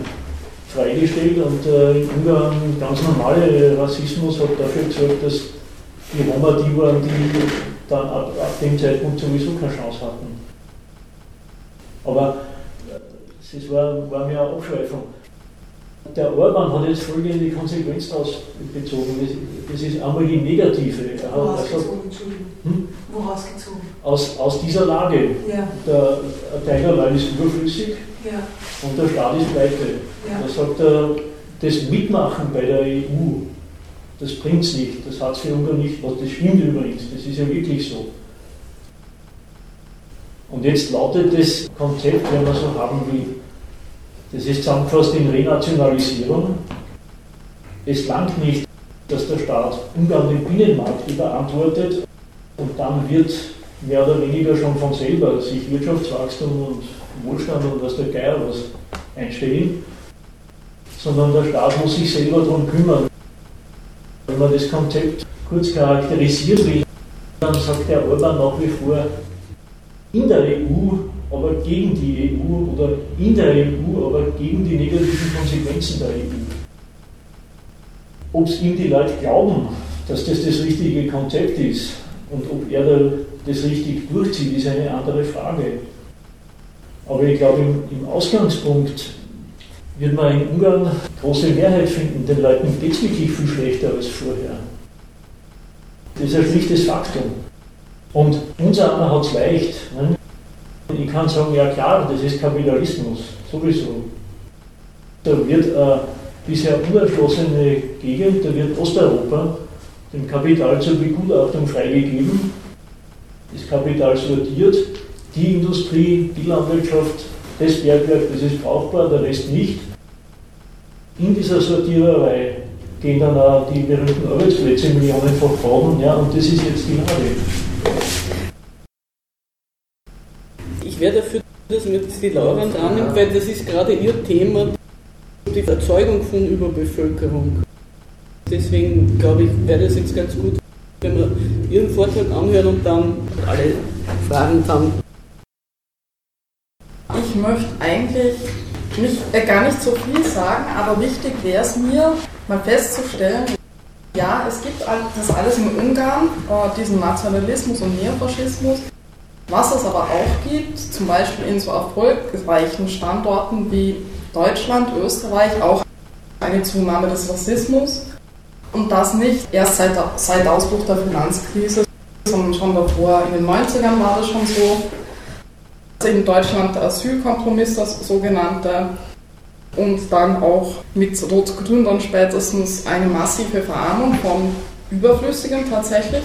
freigestellt und äh, Ungarn ganz normale Rassismus hat dafür gesorgt, dass die Roma die waren, die dann ab, ab dem Zeitpunkt sowieso keine Chance hatten. Aber äh, es war, war mir eine Abschweifung. Der Orban hat jetzt folgende Konsequenz daraus bezogen. Das, ist einmal die negative. Woraus gezogen, Entschuldigung. Hm? Woraus gezogen? Aus, aus dieser Lage. Ja. Der Teilerlein ist überflüssig Ja. und der Staat ist pleite. Ja. Da sagt er, das Mitmachen bei der EU, das bringt es nicht, das hat es für Ungarn nicht, was das stimmt übrigens, das ist ja wirklich so. Und jetzt lautet das Konzept, wenn man so haben will, das ist zusammengefasst in Renationalisierung. Es langt nicht, dass der Staat Ungarn den Binnenmarkt überantwortet und dann wird mehr oder weniger schon von selber sich Wirtschaftswachstum und Wohlstand und was der Geier was einstellen, sondern der Staat muss sich selber darum kümmern. Wenn man das Konzept kurz charakterisieren will, dann sagt der Orban nach wie vor, in der EU, aber gegen die EU oder in der EU, aber gegen die negativen Konsequenzen der EU. Ob es ihm die Leute glauben, dass das das richtige Konzept ist und ob er das richtig durchzieht, ist eine andere Frage. Aber ich glaube, im, Ausgangspunkt wird man in Ungarn große Mehrheit finden. Den Leuten geht es wirklich viel schlechter als vorher. Das ist ein schlichtes Faktum. Und einer hat es leicht. Ne? Ich kann sagen, ja klar, das ist Kapitalismus, sowieso. Da wird eine bisher unerschlossene Gegend, da wird Osteuropa dem Kapital zur Begutachtung freigegeben. Das Kapital sortiert, die Industrie, die Landwirtschaft, das Bergwerk, das ist brauchbar, der Rest nicht. In dieser Sortiererei gehen dann auch die berühmten Arbeitsplätze millionenfach bauen, ja, und das ist jetzt die Lage. Ich wäre dafür, dass man jetzt die Laura annimmt, weil das ist gerade ihr Thema, die Erzeugung von Überbevölkerung. Deswegen glaube ich, wäre das jetzt ganz gut, wenn wir Ihren Vortrag anhören und dann alle Fragen haben. Ich möchte eigentlich nicht, äh, gar nicht so viel sagen, aber wichtig wäre es mir, mal festzustellen, ja, es gibt das alles in Ungarn, äh, diesen Nationalismus und Neofaschismus. Was es aber auch gibt, zum Beispiel in so erfolgreichen Standorten wie Deutschland, Österreich, auch eine Zunahme des Rassismus. Und das nicht erst seit, seit Ausbruch der Finanzkrise, sondern schon davor. In den 90ern war das schon so. Also in Deutschland der Asylkompromiss, das sogenannte. Und dann auch mit Rot-Grün dann spätestens eine massive Verarmung von Überflüssigen tatsächlich.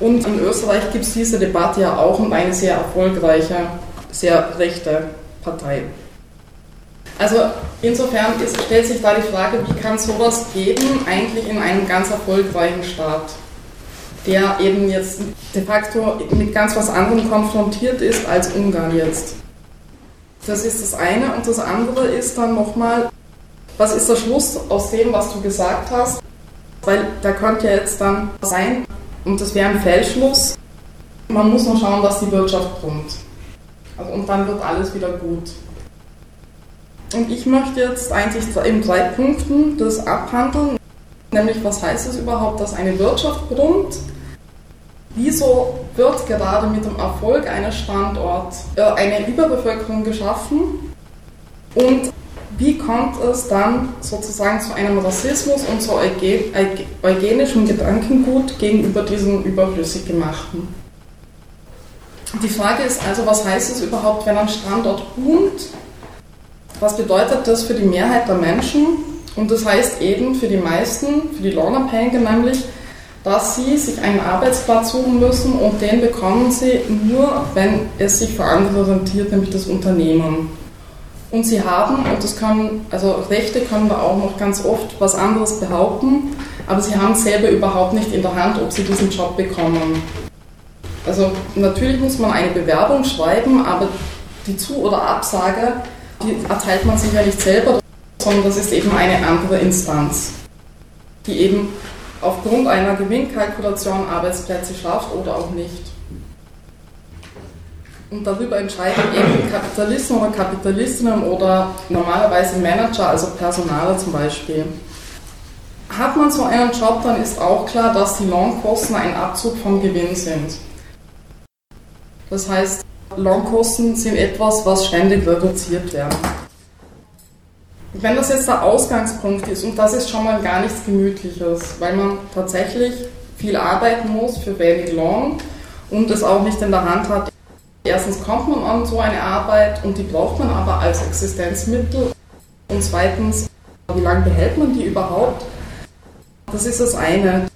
Und in Österreich gibt es diese Debatte ja auch und eine sehr erfolgreiche, sehr rechte Partei. Also insofern ist, stellt sich da die Frage, wie kann sowas geben, eigentlich in einem ganz erfolgreichen Staat, der eben jetzt de facto mit ganz was anderem konfrontiert ist als Ungarn jetzt. Das ist das eine. Und das andere ist dann nochmal, was ist der Schluss aus dem, was du gesagt hast? Weil da könnte ja jetzt dann sein, und das wäre ein Fehlschluss, man muss nur schauen, dass die Wirtschaft kommt. Also, und dann wird alles wieder gut. Und ich möchte jetzt eigentlich in drei Punkten das abhandeln, nämlich was heißt es überhaupt, dass eine Wirtschaft brummt, wieso wird gerade mit dem Erfolg eines Standorts äh, eine Überbevölkerung geschaffen und wie kommt es dann sozusagen zu einem Rassismus und zu eugenischem Gedankengut gegenüber diesen überflüssig gemachten? Die Frage ist also, was heißt es überhaupt, wenn ein Standort boomt? Was bedeutet das für die Mehrheit der Menschen? Und das heißt eben für die meisten, für die Lohnabhängigen nämlich, dass sie sich einen Arbeitsplatz suchen müssen und den bekommen sie nur, wenn es sich für andere rentiert, nämlich das Unternehmen. Und sie haben, und das können, also Rechte können da auch noch ganz oft was anderes behaupten, aber sie haben selber überhaupt nicht in der Hand, ob sie diesen Job bekommen. Also natürlich muss man eine Bewerbung schreiben, aber die Zu- oder Absage, die erteilt man sich ja nicht selber, sondern das ist eben eine andere Instanz, die eben aufgrund einer Gewinnkalkulation Arbeitsplätze schafft oder auch nicht. Und darüber entscheiden eben Kapitalisten oder Kapitalistinnen oder normalerweise Manager, also Personale zum Beispiel. Hat man so einen Job, dann ist auch klar, dass die Lohnkosten ein Abzug vom Gewinn sind. Das heißt, Lohnkosten sind etwas, was ständig reduziert werden. Wenn das jetzt der Ausgangspunkt ist, und das ist schon mal gar nichts Gemütliches, weil man tatsächlich viel arbeiten muss für wenig Lohn und es auch nicht in der Hand hat. Erstens kommt man an so eine Arbeit und die braucht man aber als Existenzmittel. Und zweitens, wie lange behält man die überhaupt? Das ist das eine.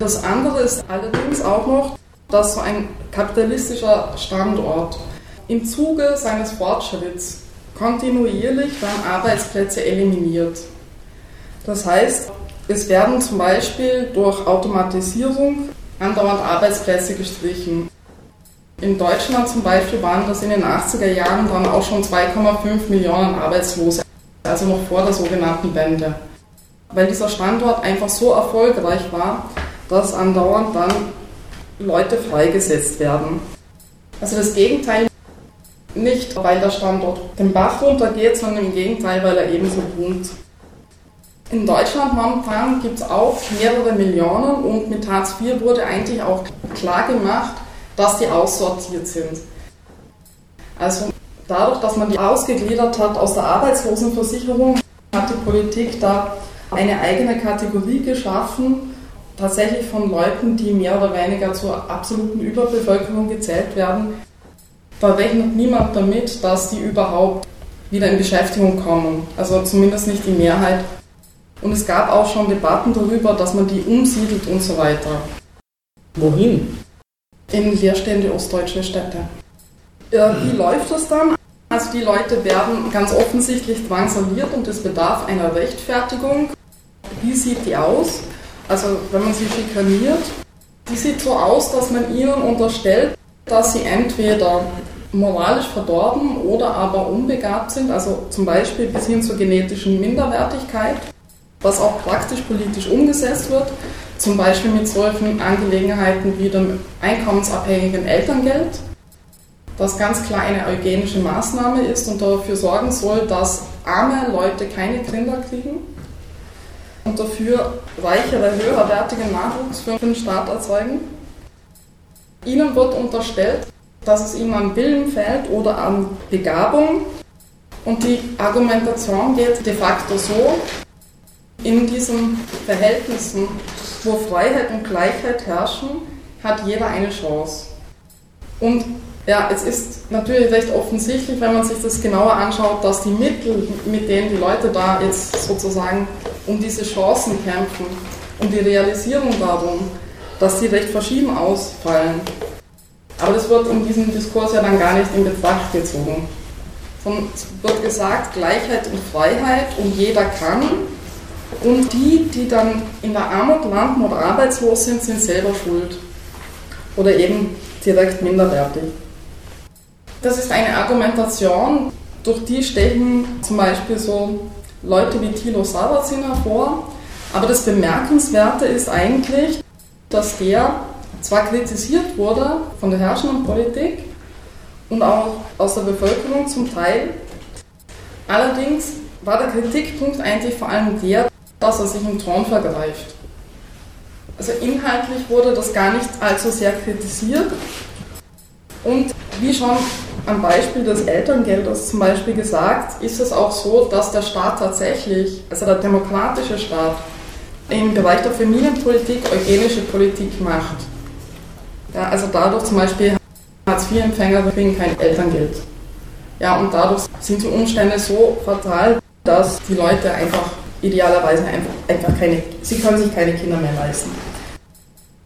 Das andere ist allerdings auch noch, dass so ein kapitalistischer Standort im Zuge seines Fortschritts kontinuierlich dann Arbeitsplätze eliminiert. Das heißt, es werden zum Beispiel durch Automatisierung andauernd Arbeitsplätze gestrichen. In Deutschland zum Beispiel waren das in den 80er Jahren dann auch schon 2,5 Millionen Arbeitslose, also noch vor der sogenannten Wende. Weil dieser Standort einfach so erfolgreich war, dass andauernd dann Leute freigesetzt werden. Also das Gegenteil nicht, weil der Standort den Bach runtergeht, sondern im Gegenteil, weil er ebenso boomt. In Deutschland momentan gibt es auch mehrere Millionen und mit Hartz IV wurde eigentlich auch klar gemacht, dass die aussortiert sind. Also dadurch, dass man die ausgegliedert hat aus der Arbeitslosenversicherung, hat die Politik da eine eigene Kategorie geschaffen, tatsächlich von Leuten, die mehr oder weniger zur absoluten Überbevölkerung gezählt werden, da rechnet niemand damit, dass die überhaupt wieder in Beschäftigung kommen. Also zumindest nicht die Mehrheit. Und es gab auch schon Debatten darüber, dass man die umsiedelt und so weiter. Wohin? In leerstehende ostdeutsche Städte. Wie läuft das dann? Also die Leute werden ganz offensichtlich drangsaliert und es bedarf einer Rechtfertigung. Wie sieht die aus? Also wenn man sie schikaniert, die sieht so aus, dass man ihnen unterstellt, dass sie entweder moralisch verdorben oder aber unbegabt sind, also zum Beispiel bis hin zur genetischen Minderwertigkeit, was auch praktisch politisch umgesetzt wird, zum Beispiel mit solchen Angelegenheiten wie dem einkommensabhängigen Elterngeld, das ganz klar eine eugenische Maßnahme ist und dafür sorgen soll, dass arme Leute keine Kinder kriegen und dafür reichere, höherwertige Nachwuchs für den Staat erzeugen. Ihnen wird unterstellt, dass es ihnen an Willen fehlt oder an Begabung. Und die Argumentation geht de facto so, in diesen Verhältnissen, wo Freiheit und Gleichheit herrschen, hat jeder eine Chance. Und ja, es ist natürlich recht offensichtlich, wenn man sich das genauer anschaut, dass die Mittel, mit denen die Leute da jetzt sozusagen um diese Chancen kämpfen und die Realisierung darum, dass die recht verschieden ausfallen. Aber das wird in diesem Diskurs ja dann gar nicht in Betracht gezogen. es wird gesagt, Gleichheit und Freiheit und jeder kann. Und die, die dann in der Armut landen oder arbeitslos sind, sind selber schuld. Oder eben direkt minderwertig. Das ist eine Argumentation, durch die stechen zum Beispiel so Leute wie Thilo Sarrazin hervor. Aber das Bemerkenswerte ist eigentlich, dass der zwar kritisiert wurde von der herrschenden Politik und auch aus der Bevölkerung zum Teil, allerdings war der Kritikpunkt eigentlich vor allem der, dass er sich im Ton vergreift. Also inhaltlich wurde das gar nicht allzu sehr kritisiert. Und wie schon am Beispiel des Elterngeldes zum Beispiel gesagt, ist es auch so, dass der Staat tatsächlich, also der demokratische Staat, im Bereich der Familienpolitik eugenische Politik macht. Ja, also dadurch zum Beispiel Hartz-IV-Empfänger kriegen kein Elterngeld. Ja, und dadurch sind die Umstände so fatal, dass die Leute einfach idealerweise einfach, einfach keine, sie können sich keine Kinder mehr leisten.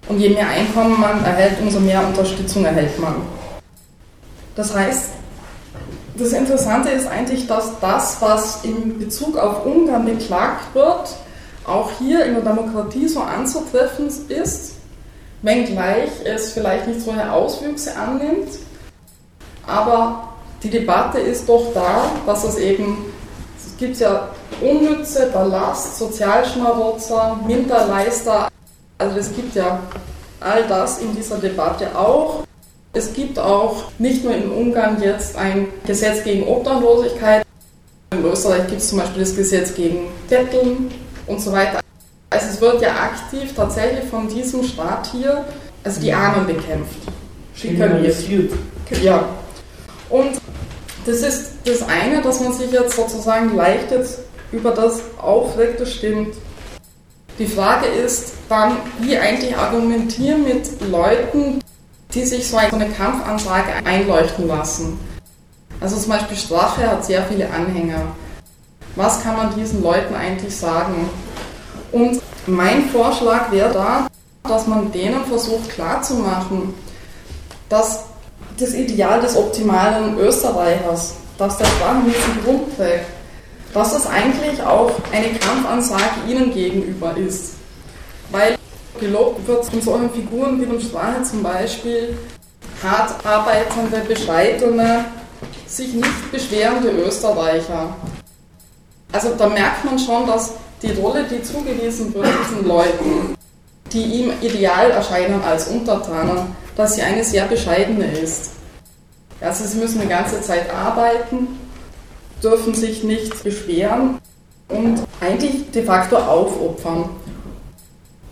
Und je mehr Einkommen man erhält, umso mehr Unterstützung erhält man. Das heißt, das Interessante ist eigentlich, dass das, was in Bezug auf Ungarn beklagt wird, auch hier in der Demokratie so anzutreffen ist, wenngleich es vielleicht nicht solche Auswüchse annimmt. Aber die Debatte ist doch da, dass es eben, es gibt ja unnütze Ballast, Sozialschmarotzer, Minderleister, also es gibt ja all das in dieser Debatte auch. Es gibt auch nicht nur in Ungarn jetzt ein Gesetz gegen Obdachlosigkeit, in Österreich gibt es zum Beispiel das Gesetz gegen Betteln und so weiter. Also es wird ja aktiv tatsächlich von diesem Staat hier, also die Armen bekämpft. Kriminalisiert. Ja. Und das ist das eine, dass man sich jetzt sozusagen leicht jetzt über das aufregt, das stimmt. Die Frage ist dann, wie eigentlich argumentieren mit Leuten, die sich so eine Kampfansage einleuchten lassen. Also zum Beispiel Strache hat sehr viele Anhänger. Was kann man diesen Leuten eigentlich sagen? Und mein Vorschlag wäre da, dass man denen versucht klarzumachen, dass das Ideal des optimalen Österreichers, dass der sprachmäßig rumträgt, dass es eigentlich auch eine Kampfansage ihnen gegenüber ist. Weil gelobt wird von solchen Figuren wie dem Strache zum Beispiel, hart arbeitende, bescheidene, sich nicht beschwerende Österreicher. Also da merkt man schon, dass die Rolle, die zugewiesen wird diesen Leuten, die ihm ideal erscheinen als Untertanen, dass sie eine sehr bescheidene ist. Also sie müssen die ganze Zeit arbeiten, dürfen sich nicht beschweren und eigentlich de facto aufopfern.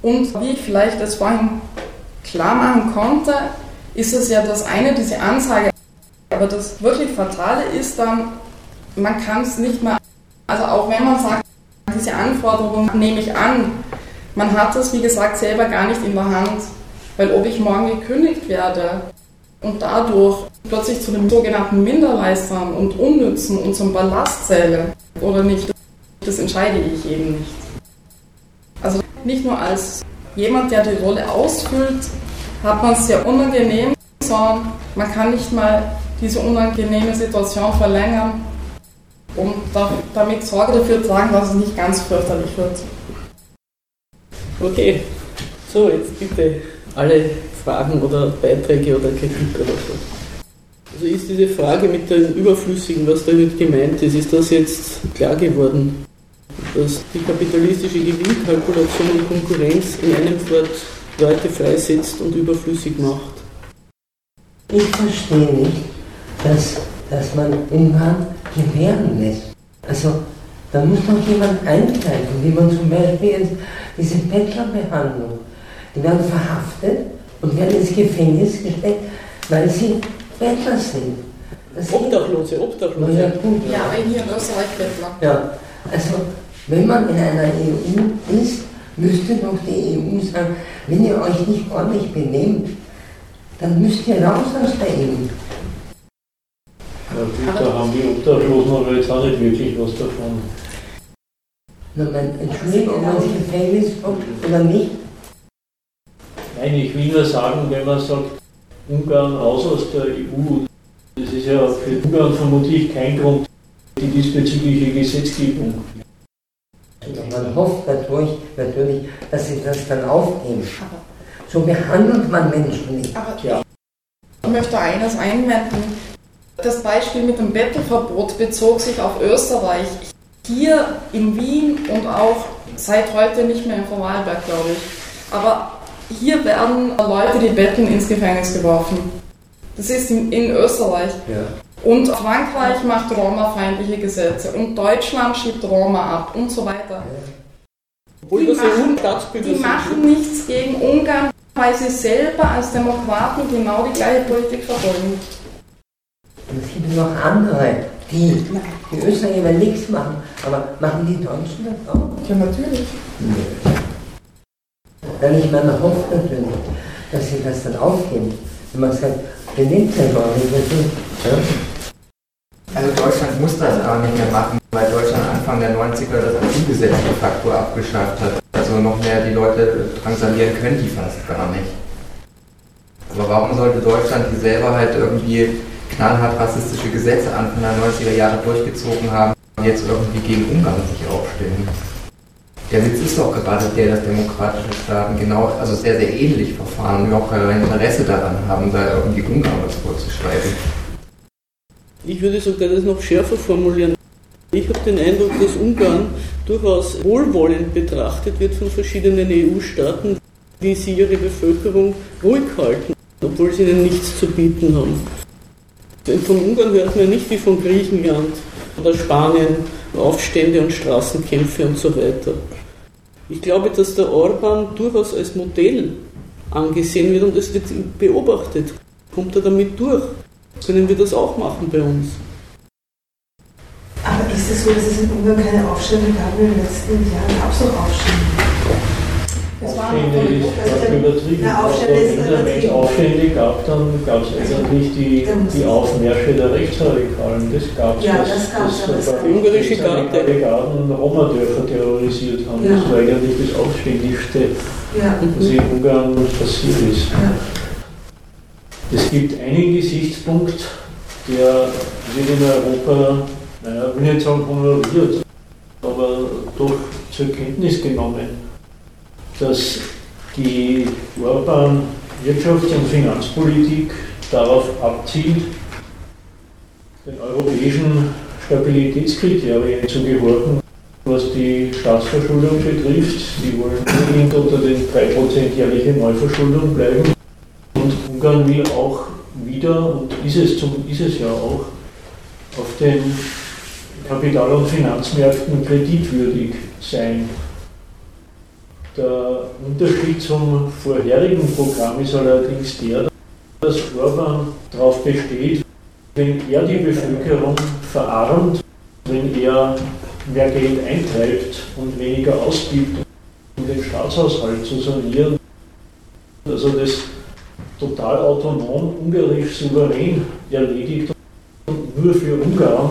Und wie ich vielleicht das vorhin klar machen konnte, ist es ja das eine, diese Ansage. Aber das wirklich Fatale ist dann, man kann es nicht mehr, also auch wenn man sagt, diese Anforderung nehme ich an, man hat es, wie gesagt, selber gar nicht in der Hand. Weil ob ich morgen gekündigt werde und dadurch plötzlich zu den sogenannten Minderleistern und Unnützen und zum Ballast zähle oder nicht, das entscheide ich eben nicht. Also nicht nur als jemand, der die Rolle ausfüllt, hat man es sehr unangenehm, sondern man kann nicht mal diese unangenehme Situation verlängern und damit Sorge dafür tragen, dass es nicht ganz fürchterlich wird. Okay, so jetzt bitte alle Fragen oder Beiträge oder Kritik oder so. Also ist diese Frage mit den Überflüssigen, was damit gemeint ist, ist das jetzt klar geworden? Dass die kapitalistische Gewinnkalkulation und Konkurrenz in einem Fort Leute freisetzt und überflüssig macht? Ich verstehe nicht, dass, dass man Ungarn gewähren lässt. Also da muss doch jemand eingreifen, wie man zum Beispiel diese Bettlerbehandlung, die werden verhaftet und werden ins Gefängnis gesteckt, weil sie Bettler sind. Das Obdachlose, Obdachlose. Ja, gut, ja. ja, hier Österreich Bettler. Ja, also wenn man in einer EU ist, müsste doch die EU sagen, wenn ihr euch nicht ordentlich benehmt, dann müsst ihr raus aus der EU. Ja gut, da haben die Obdachlosen aber jetzt auch nicht wirklich was davon. Na, man, Entschuldigung, ob man sich Gefängnis kommt oder nicht. Nein, ich will nur sagen, wenn man sagt, Ungarn raus aus der EU, das ist ja für Ungarn vermutlich kein Grund, die diesbezügliche Gesetzgebung. Man hofft natürlich, natürlich, dass sie das dann aufnehmen. So behandelt man Menschen nicht. Aber ja. ich möchte eines einwenden. Das Beispiel mit dem Bettelverbot bezog sich auf Österreich. Hier in Wien und auch seit heute nicht mehr in Vorarlberg, glaube ich. Aber hier werden Leute, die betteln, ins Gefängnis geworfen. Das ist in, in Österreich. Ja. Und Frankreich macht Roma-feindliche Gesetze und Deutschland schiebt Roma ab und so weiter. Obwohl die das machen, die machen nichts gegen Ungarn, weil sie selber als Demokraten genau die gleiche Politik verfolgen. Und es gibt noch andere, die, die Österreicher werden nichts machen, aber machen die Deutschen das auch? Ja, natürlich. Denn ich meine, hofft natürlich, dass sie das dann aufgeben. Wenn man sagt, wir nehmen es einfach nicht? Also Deutschland muss das gar nicht mehr machen, weil Deutschland Anfang der 90er das Asylgesetz de facto abgeschafft hat. Also noch mehr die Leute drangsalieren können die fast gar nicht. Aber warum sollte Deutschland, die selber halt irgendwie knallhart rassistische Gesetze Anfang der 90er Jahre durchgezogen haben, jetzt irgendwie gegen Ungarn sich aufstellen? Der Witz ist doch gerade der, dass demokratische Staaten genau, also sehr, sehr ähnlich verfahren und überhaupt kein Interesse daran haben, da irgendwie Ungarn vorzuschreiben. Ich würde sogar das noch schärfer formulieren. Ich habe den Eindruck, dass Ungarn durchaus wohlwollend betrachtet wird von verschiedenen EU-Staaten, die sie ihre Bevölkerung ruhig halten, obwohl sie ihnen nichts zu bieten haben. Denn von Ungarn hört man nicht wie von Griechenland oder Spanien Aufstände und Straßenkämpfe und so weiter. Ich glaube, dass der Orban durchaus als Modell angesehen wird und es wird beobachtet. Kommt er damit durch? Können wir das auch machen bei uns? Aber ist es so, dass es in Ungarn keine Aufstände gab in den letzten Jahren? Gab es doch Aufstände? Das war Aufstände ist stark übertrieben. Aufstände ist wenn es übertrieben. Aufstände gab, dann gab es eigentlich die, die Aufmärsche der Rechtsradikalen. Das gab es. Ja, das das dass gab- Die ungarische rechtsradikale Garden Roma-Dörfer terrorisiert haben. Ja. Das war eigentlich das Aufständigste, Ja. was in Ungarn passiert ist. ja. Es gibt einen Gesichtspunkt, der wird in Europa, naja, ich will nicht sagen honoriert, aber doch zur Kenntnis genommen, dass die Orban Wirtschafts- und Finanzpolitik darauf abzielt, den europäischen Stabilitätskriterien zu gehorchen, was die Staatsverschuldung betrifft. Die wollen unbedingt unter den 3% jährliche Neuverschuldung bleiben. Und Ungarn will auch wieder, und ist es, zum, ist es ja auch, auf den Kapital- und Finanzmärkten kreditwürdig sein. Der Unterschied zum vorherigen Programm ist allerdings der, dass Orban darauf besteht, wenn er die Bevölkerung verarmt, wenn er mehr Geld eintreibt und weniger ausgibt, um den Staatshaushalt zu sanieren, also das total autonom, ungarisch souverän erledigt und nur für Ungarn,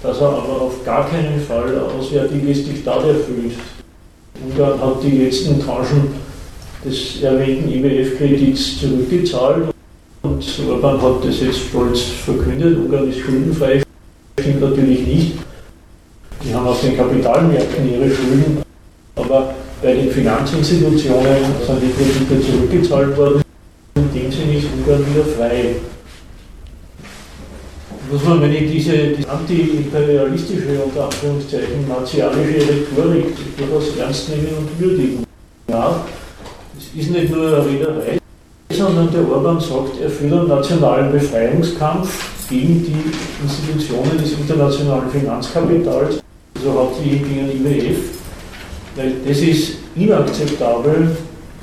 dass er aber auf gar keinen Fall auswärtiges Diktat erfüllt. Ungarn hat die letzten Tranchen des erwähnten IWF-Kredits zurückgezahlt und Orban hat das jetzt stolz verkündet. Ungarn ist schuldenfrei, stimmt natürlich nicht. Die haben auf den Kapitalmärkten ihre Schulden, aber bei den Finanzinstitutionen sind die Kredite zurückgezahlt worden. In dem Sinne ist Ungarn wieder frei. Muss man, wenn ich diese, diese anti-imperialistische, unter Anführungszeichen, martialische Rhetorik durchaus ernst nehmen und würdigen. Ja, es ist nicht nur eine Rederei, sondern der Orban sagt, er führt einen nationalen Befreiungskampf gegen die Institutionen des internationalen Finanzkapitals, also hauptsächlich gegen den IWF, weil das ist inakzeptabel,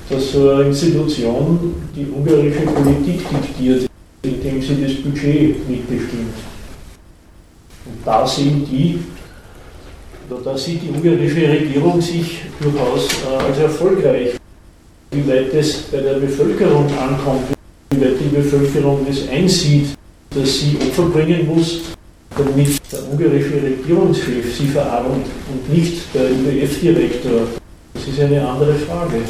dass so eine Institution die ungarische Politik diktiert, sie das Budget mitbestimmt. Und da sehen die, oder da sieht die ungarische Regierung sich durchaus äh, als erfolgreich. Wie weit das bei der Bevölkerung ankommt, wie weit die Bevölkerung das einsieht, dass sie Opfer bringen muss, damit der ungarische Regierungschef sie verarmt und nicht der IWF-Direktor. Das ist eine andere Frage.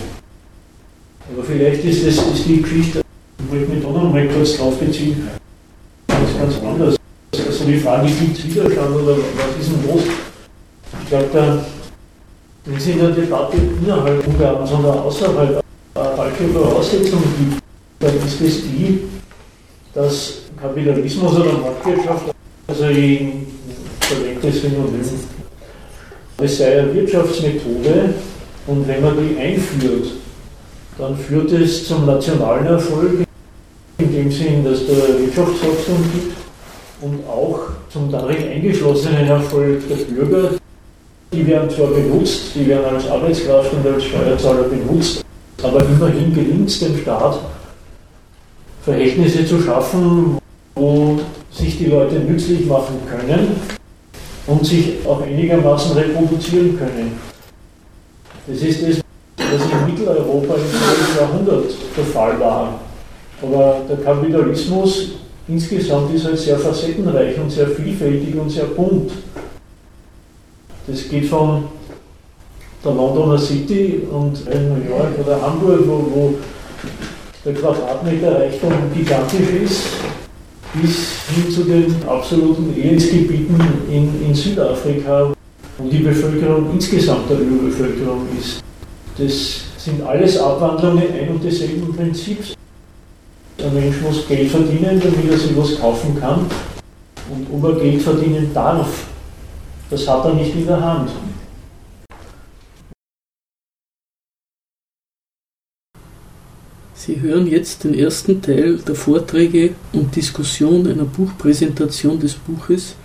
Aber vielleicht ist, das, ist die Geschichte, ich wollte mich da noch mal kurz drauf beziehen, ganz, ganz anders. Also die Frage, gibt es Widerstand oder was ist denn los? Ich glaube, wenn es in der Debatte innerhalb Ungarns oder außerhalb eine falsche Voraussetzung gibt, dann ist es die, dass Kapitalismus oder Marktwirtschaft, also ich verwende das Synonym, es sei eine Wirtschaftsmethode und wenn man die einführt, dann führt es zum nationalen Erfolg, in dem Sinn, dass der Wirtschaftswachstum gibt und auch zum darin eingeschlossenen Erfolg der Bürger, Die werden zwar benutzt, die werden als Arbeitskraft und als Steuerzahler benutzt, aber immerhin gelingt es dem Staat, Verhältnisse zu schaffen, wo sich die Leute nützlich machen können und sich auch einigermaßen reproduzieren können. Das ist das, was in Mitteleuropa im 12. Jahrhundert der Fall war. Aber der Kapitalismus insgesamt ist halt sehr facettenreich und sehr vielfältig und sehr bunt. Das geht von der Londoner City und New York oder Hamburg, wo, wo der Quadratmeter Reichtum gigantisch ist, bis hin zu den absoluten Elendsgebieten in, in Südafrika, wo die Bevölkerung insgesamt der Überbevölkerung ist. Das sind alles Abwandlungen ein und desselben Prinzips. Der Mensch muss Geld verdienen, damit er sich was kaufen kann. Und ob er Geld verdienen darf, das hat er nicht in der Hand. Sie hören jetzt den ersten Teil der Vorträge und Diskussion einer Buchpräsentation des Buches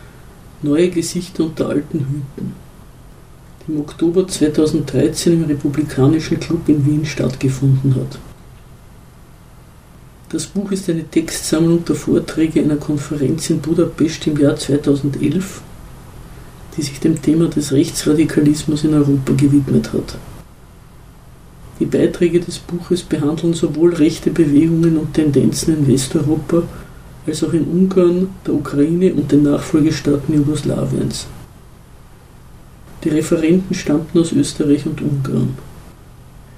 Neue Gesichter unter alten Hüten, die im Oktober 2013 im Republikanischen Club in Wien stattgefunden hat. Das Buch ist eine Textsammlung der Vorträge einer Konferenz in Budapest im Jahr 2011, die sich dem Thema des Rechtsradikalismus in Europa gewidmet hat. Die Beiträge des Buches behandeln sowohl rechte Bewegungen und Tendenzen in Westeuropa als auch in Ungarn, der Ukraine und den Nachfolgestaaten Jugoslawiens. Die Referenten stammten aus Österreich und Ungarn.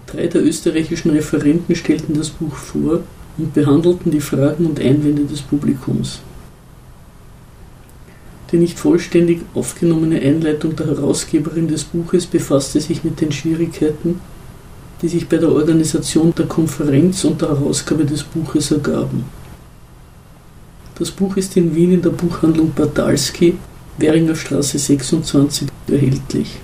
Drei der österreichischen Referenten stellten das Buch vor und behandelten die Fragen und Einwände des Publikums. Die nicht vollständig aufgenommene Einleitung der Herausgeberin des Buches befasste sich mit den Schwierigkeiten, die sich bei der Organisation der Konferenz und der Herausgabe des Buches ergaben. Das Buch ist in Wien in der Buchhandlung Bartalski, Währinger Straße 26, erhältlich.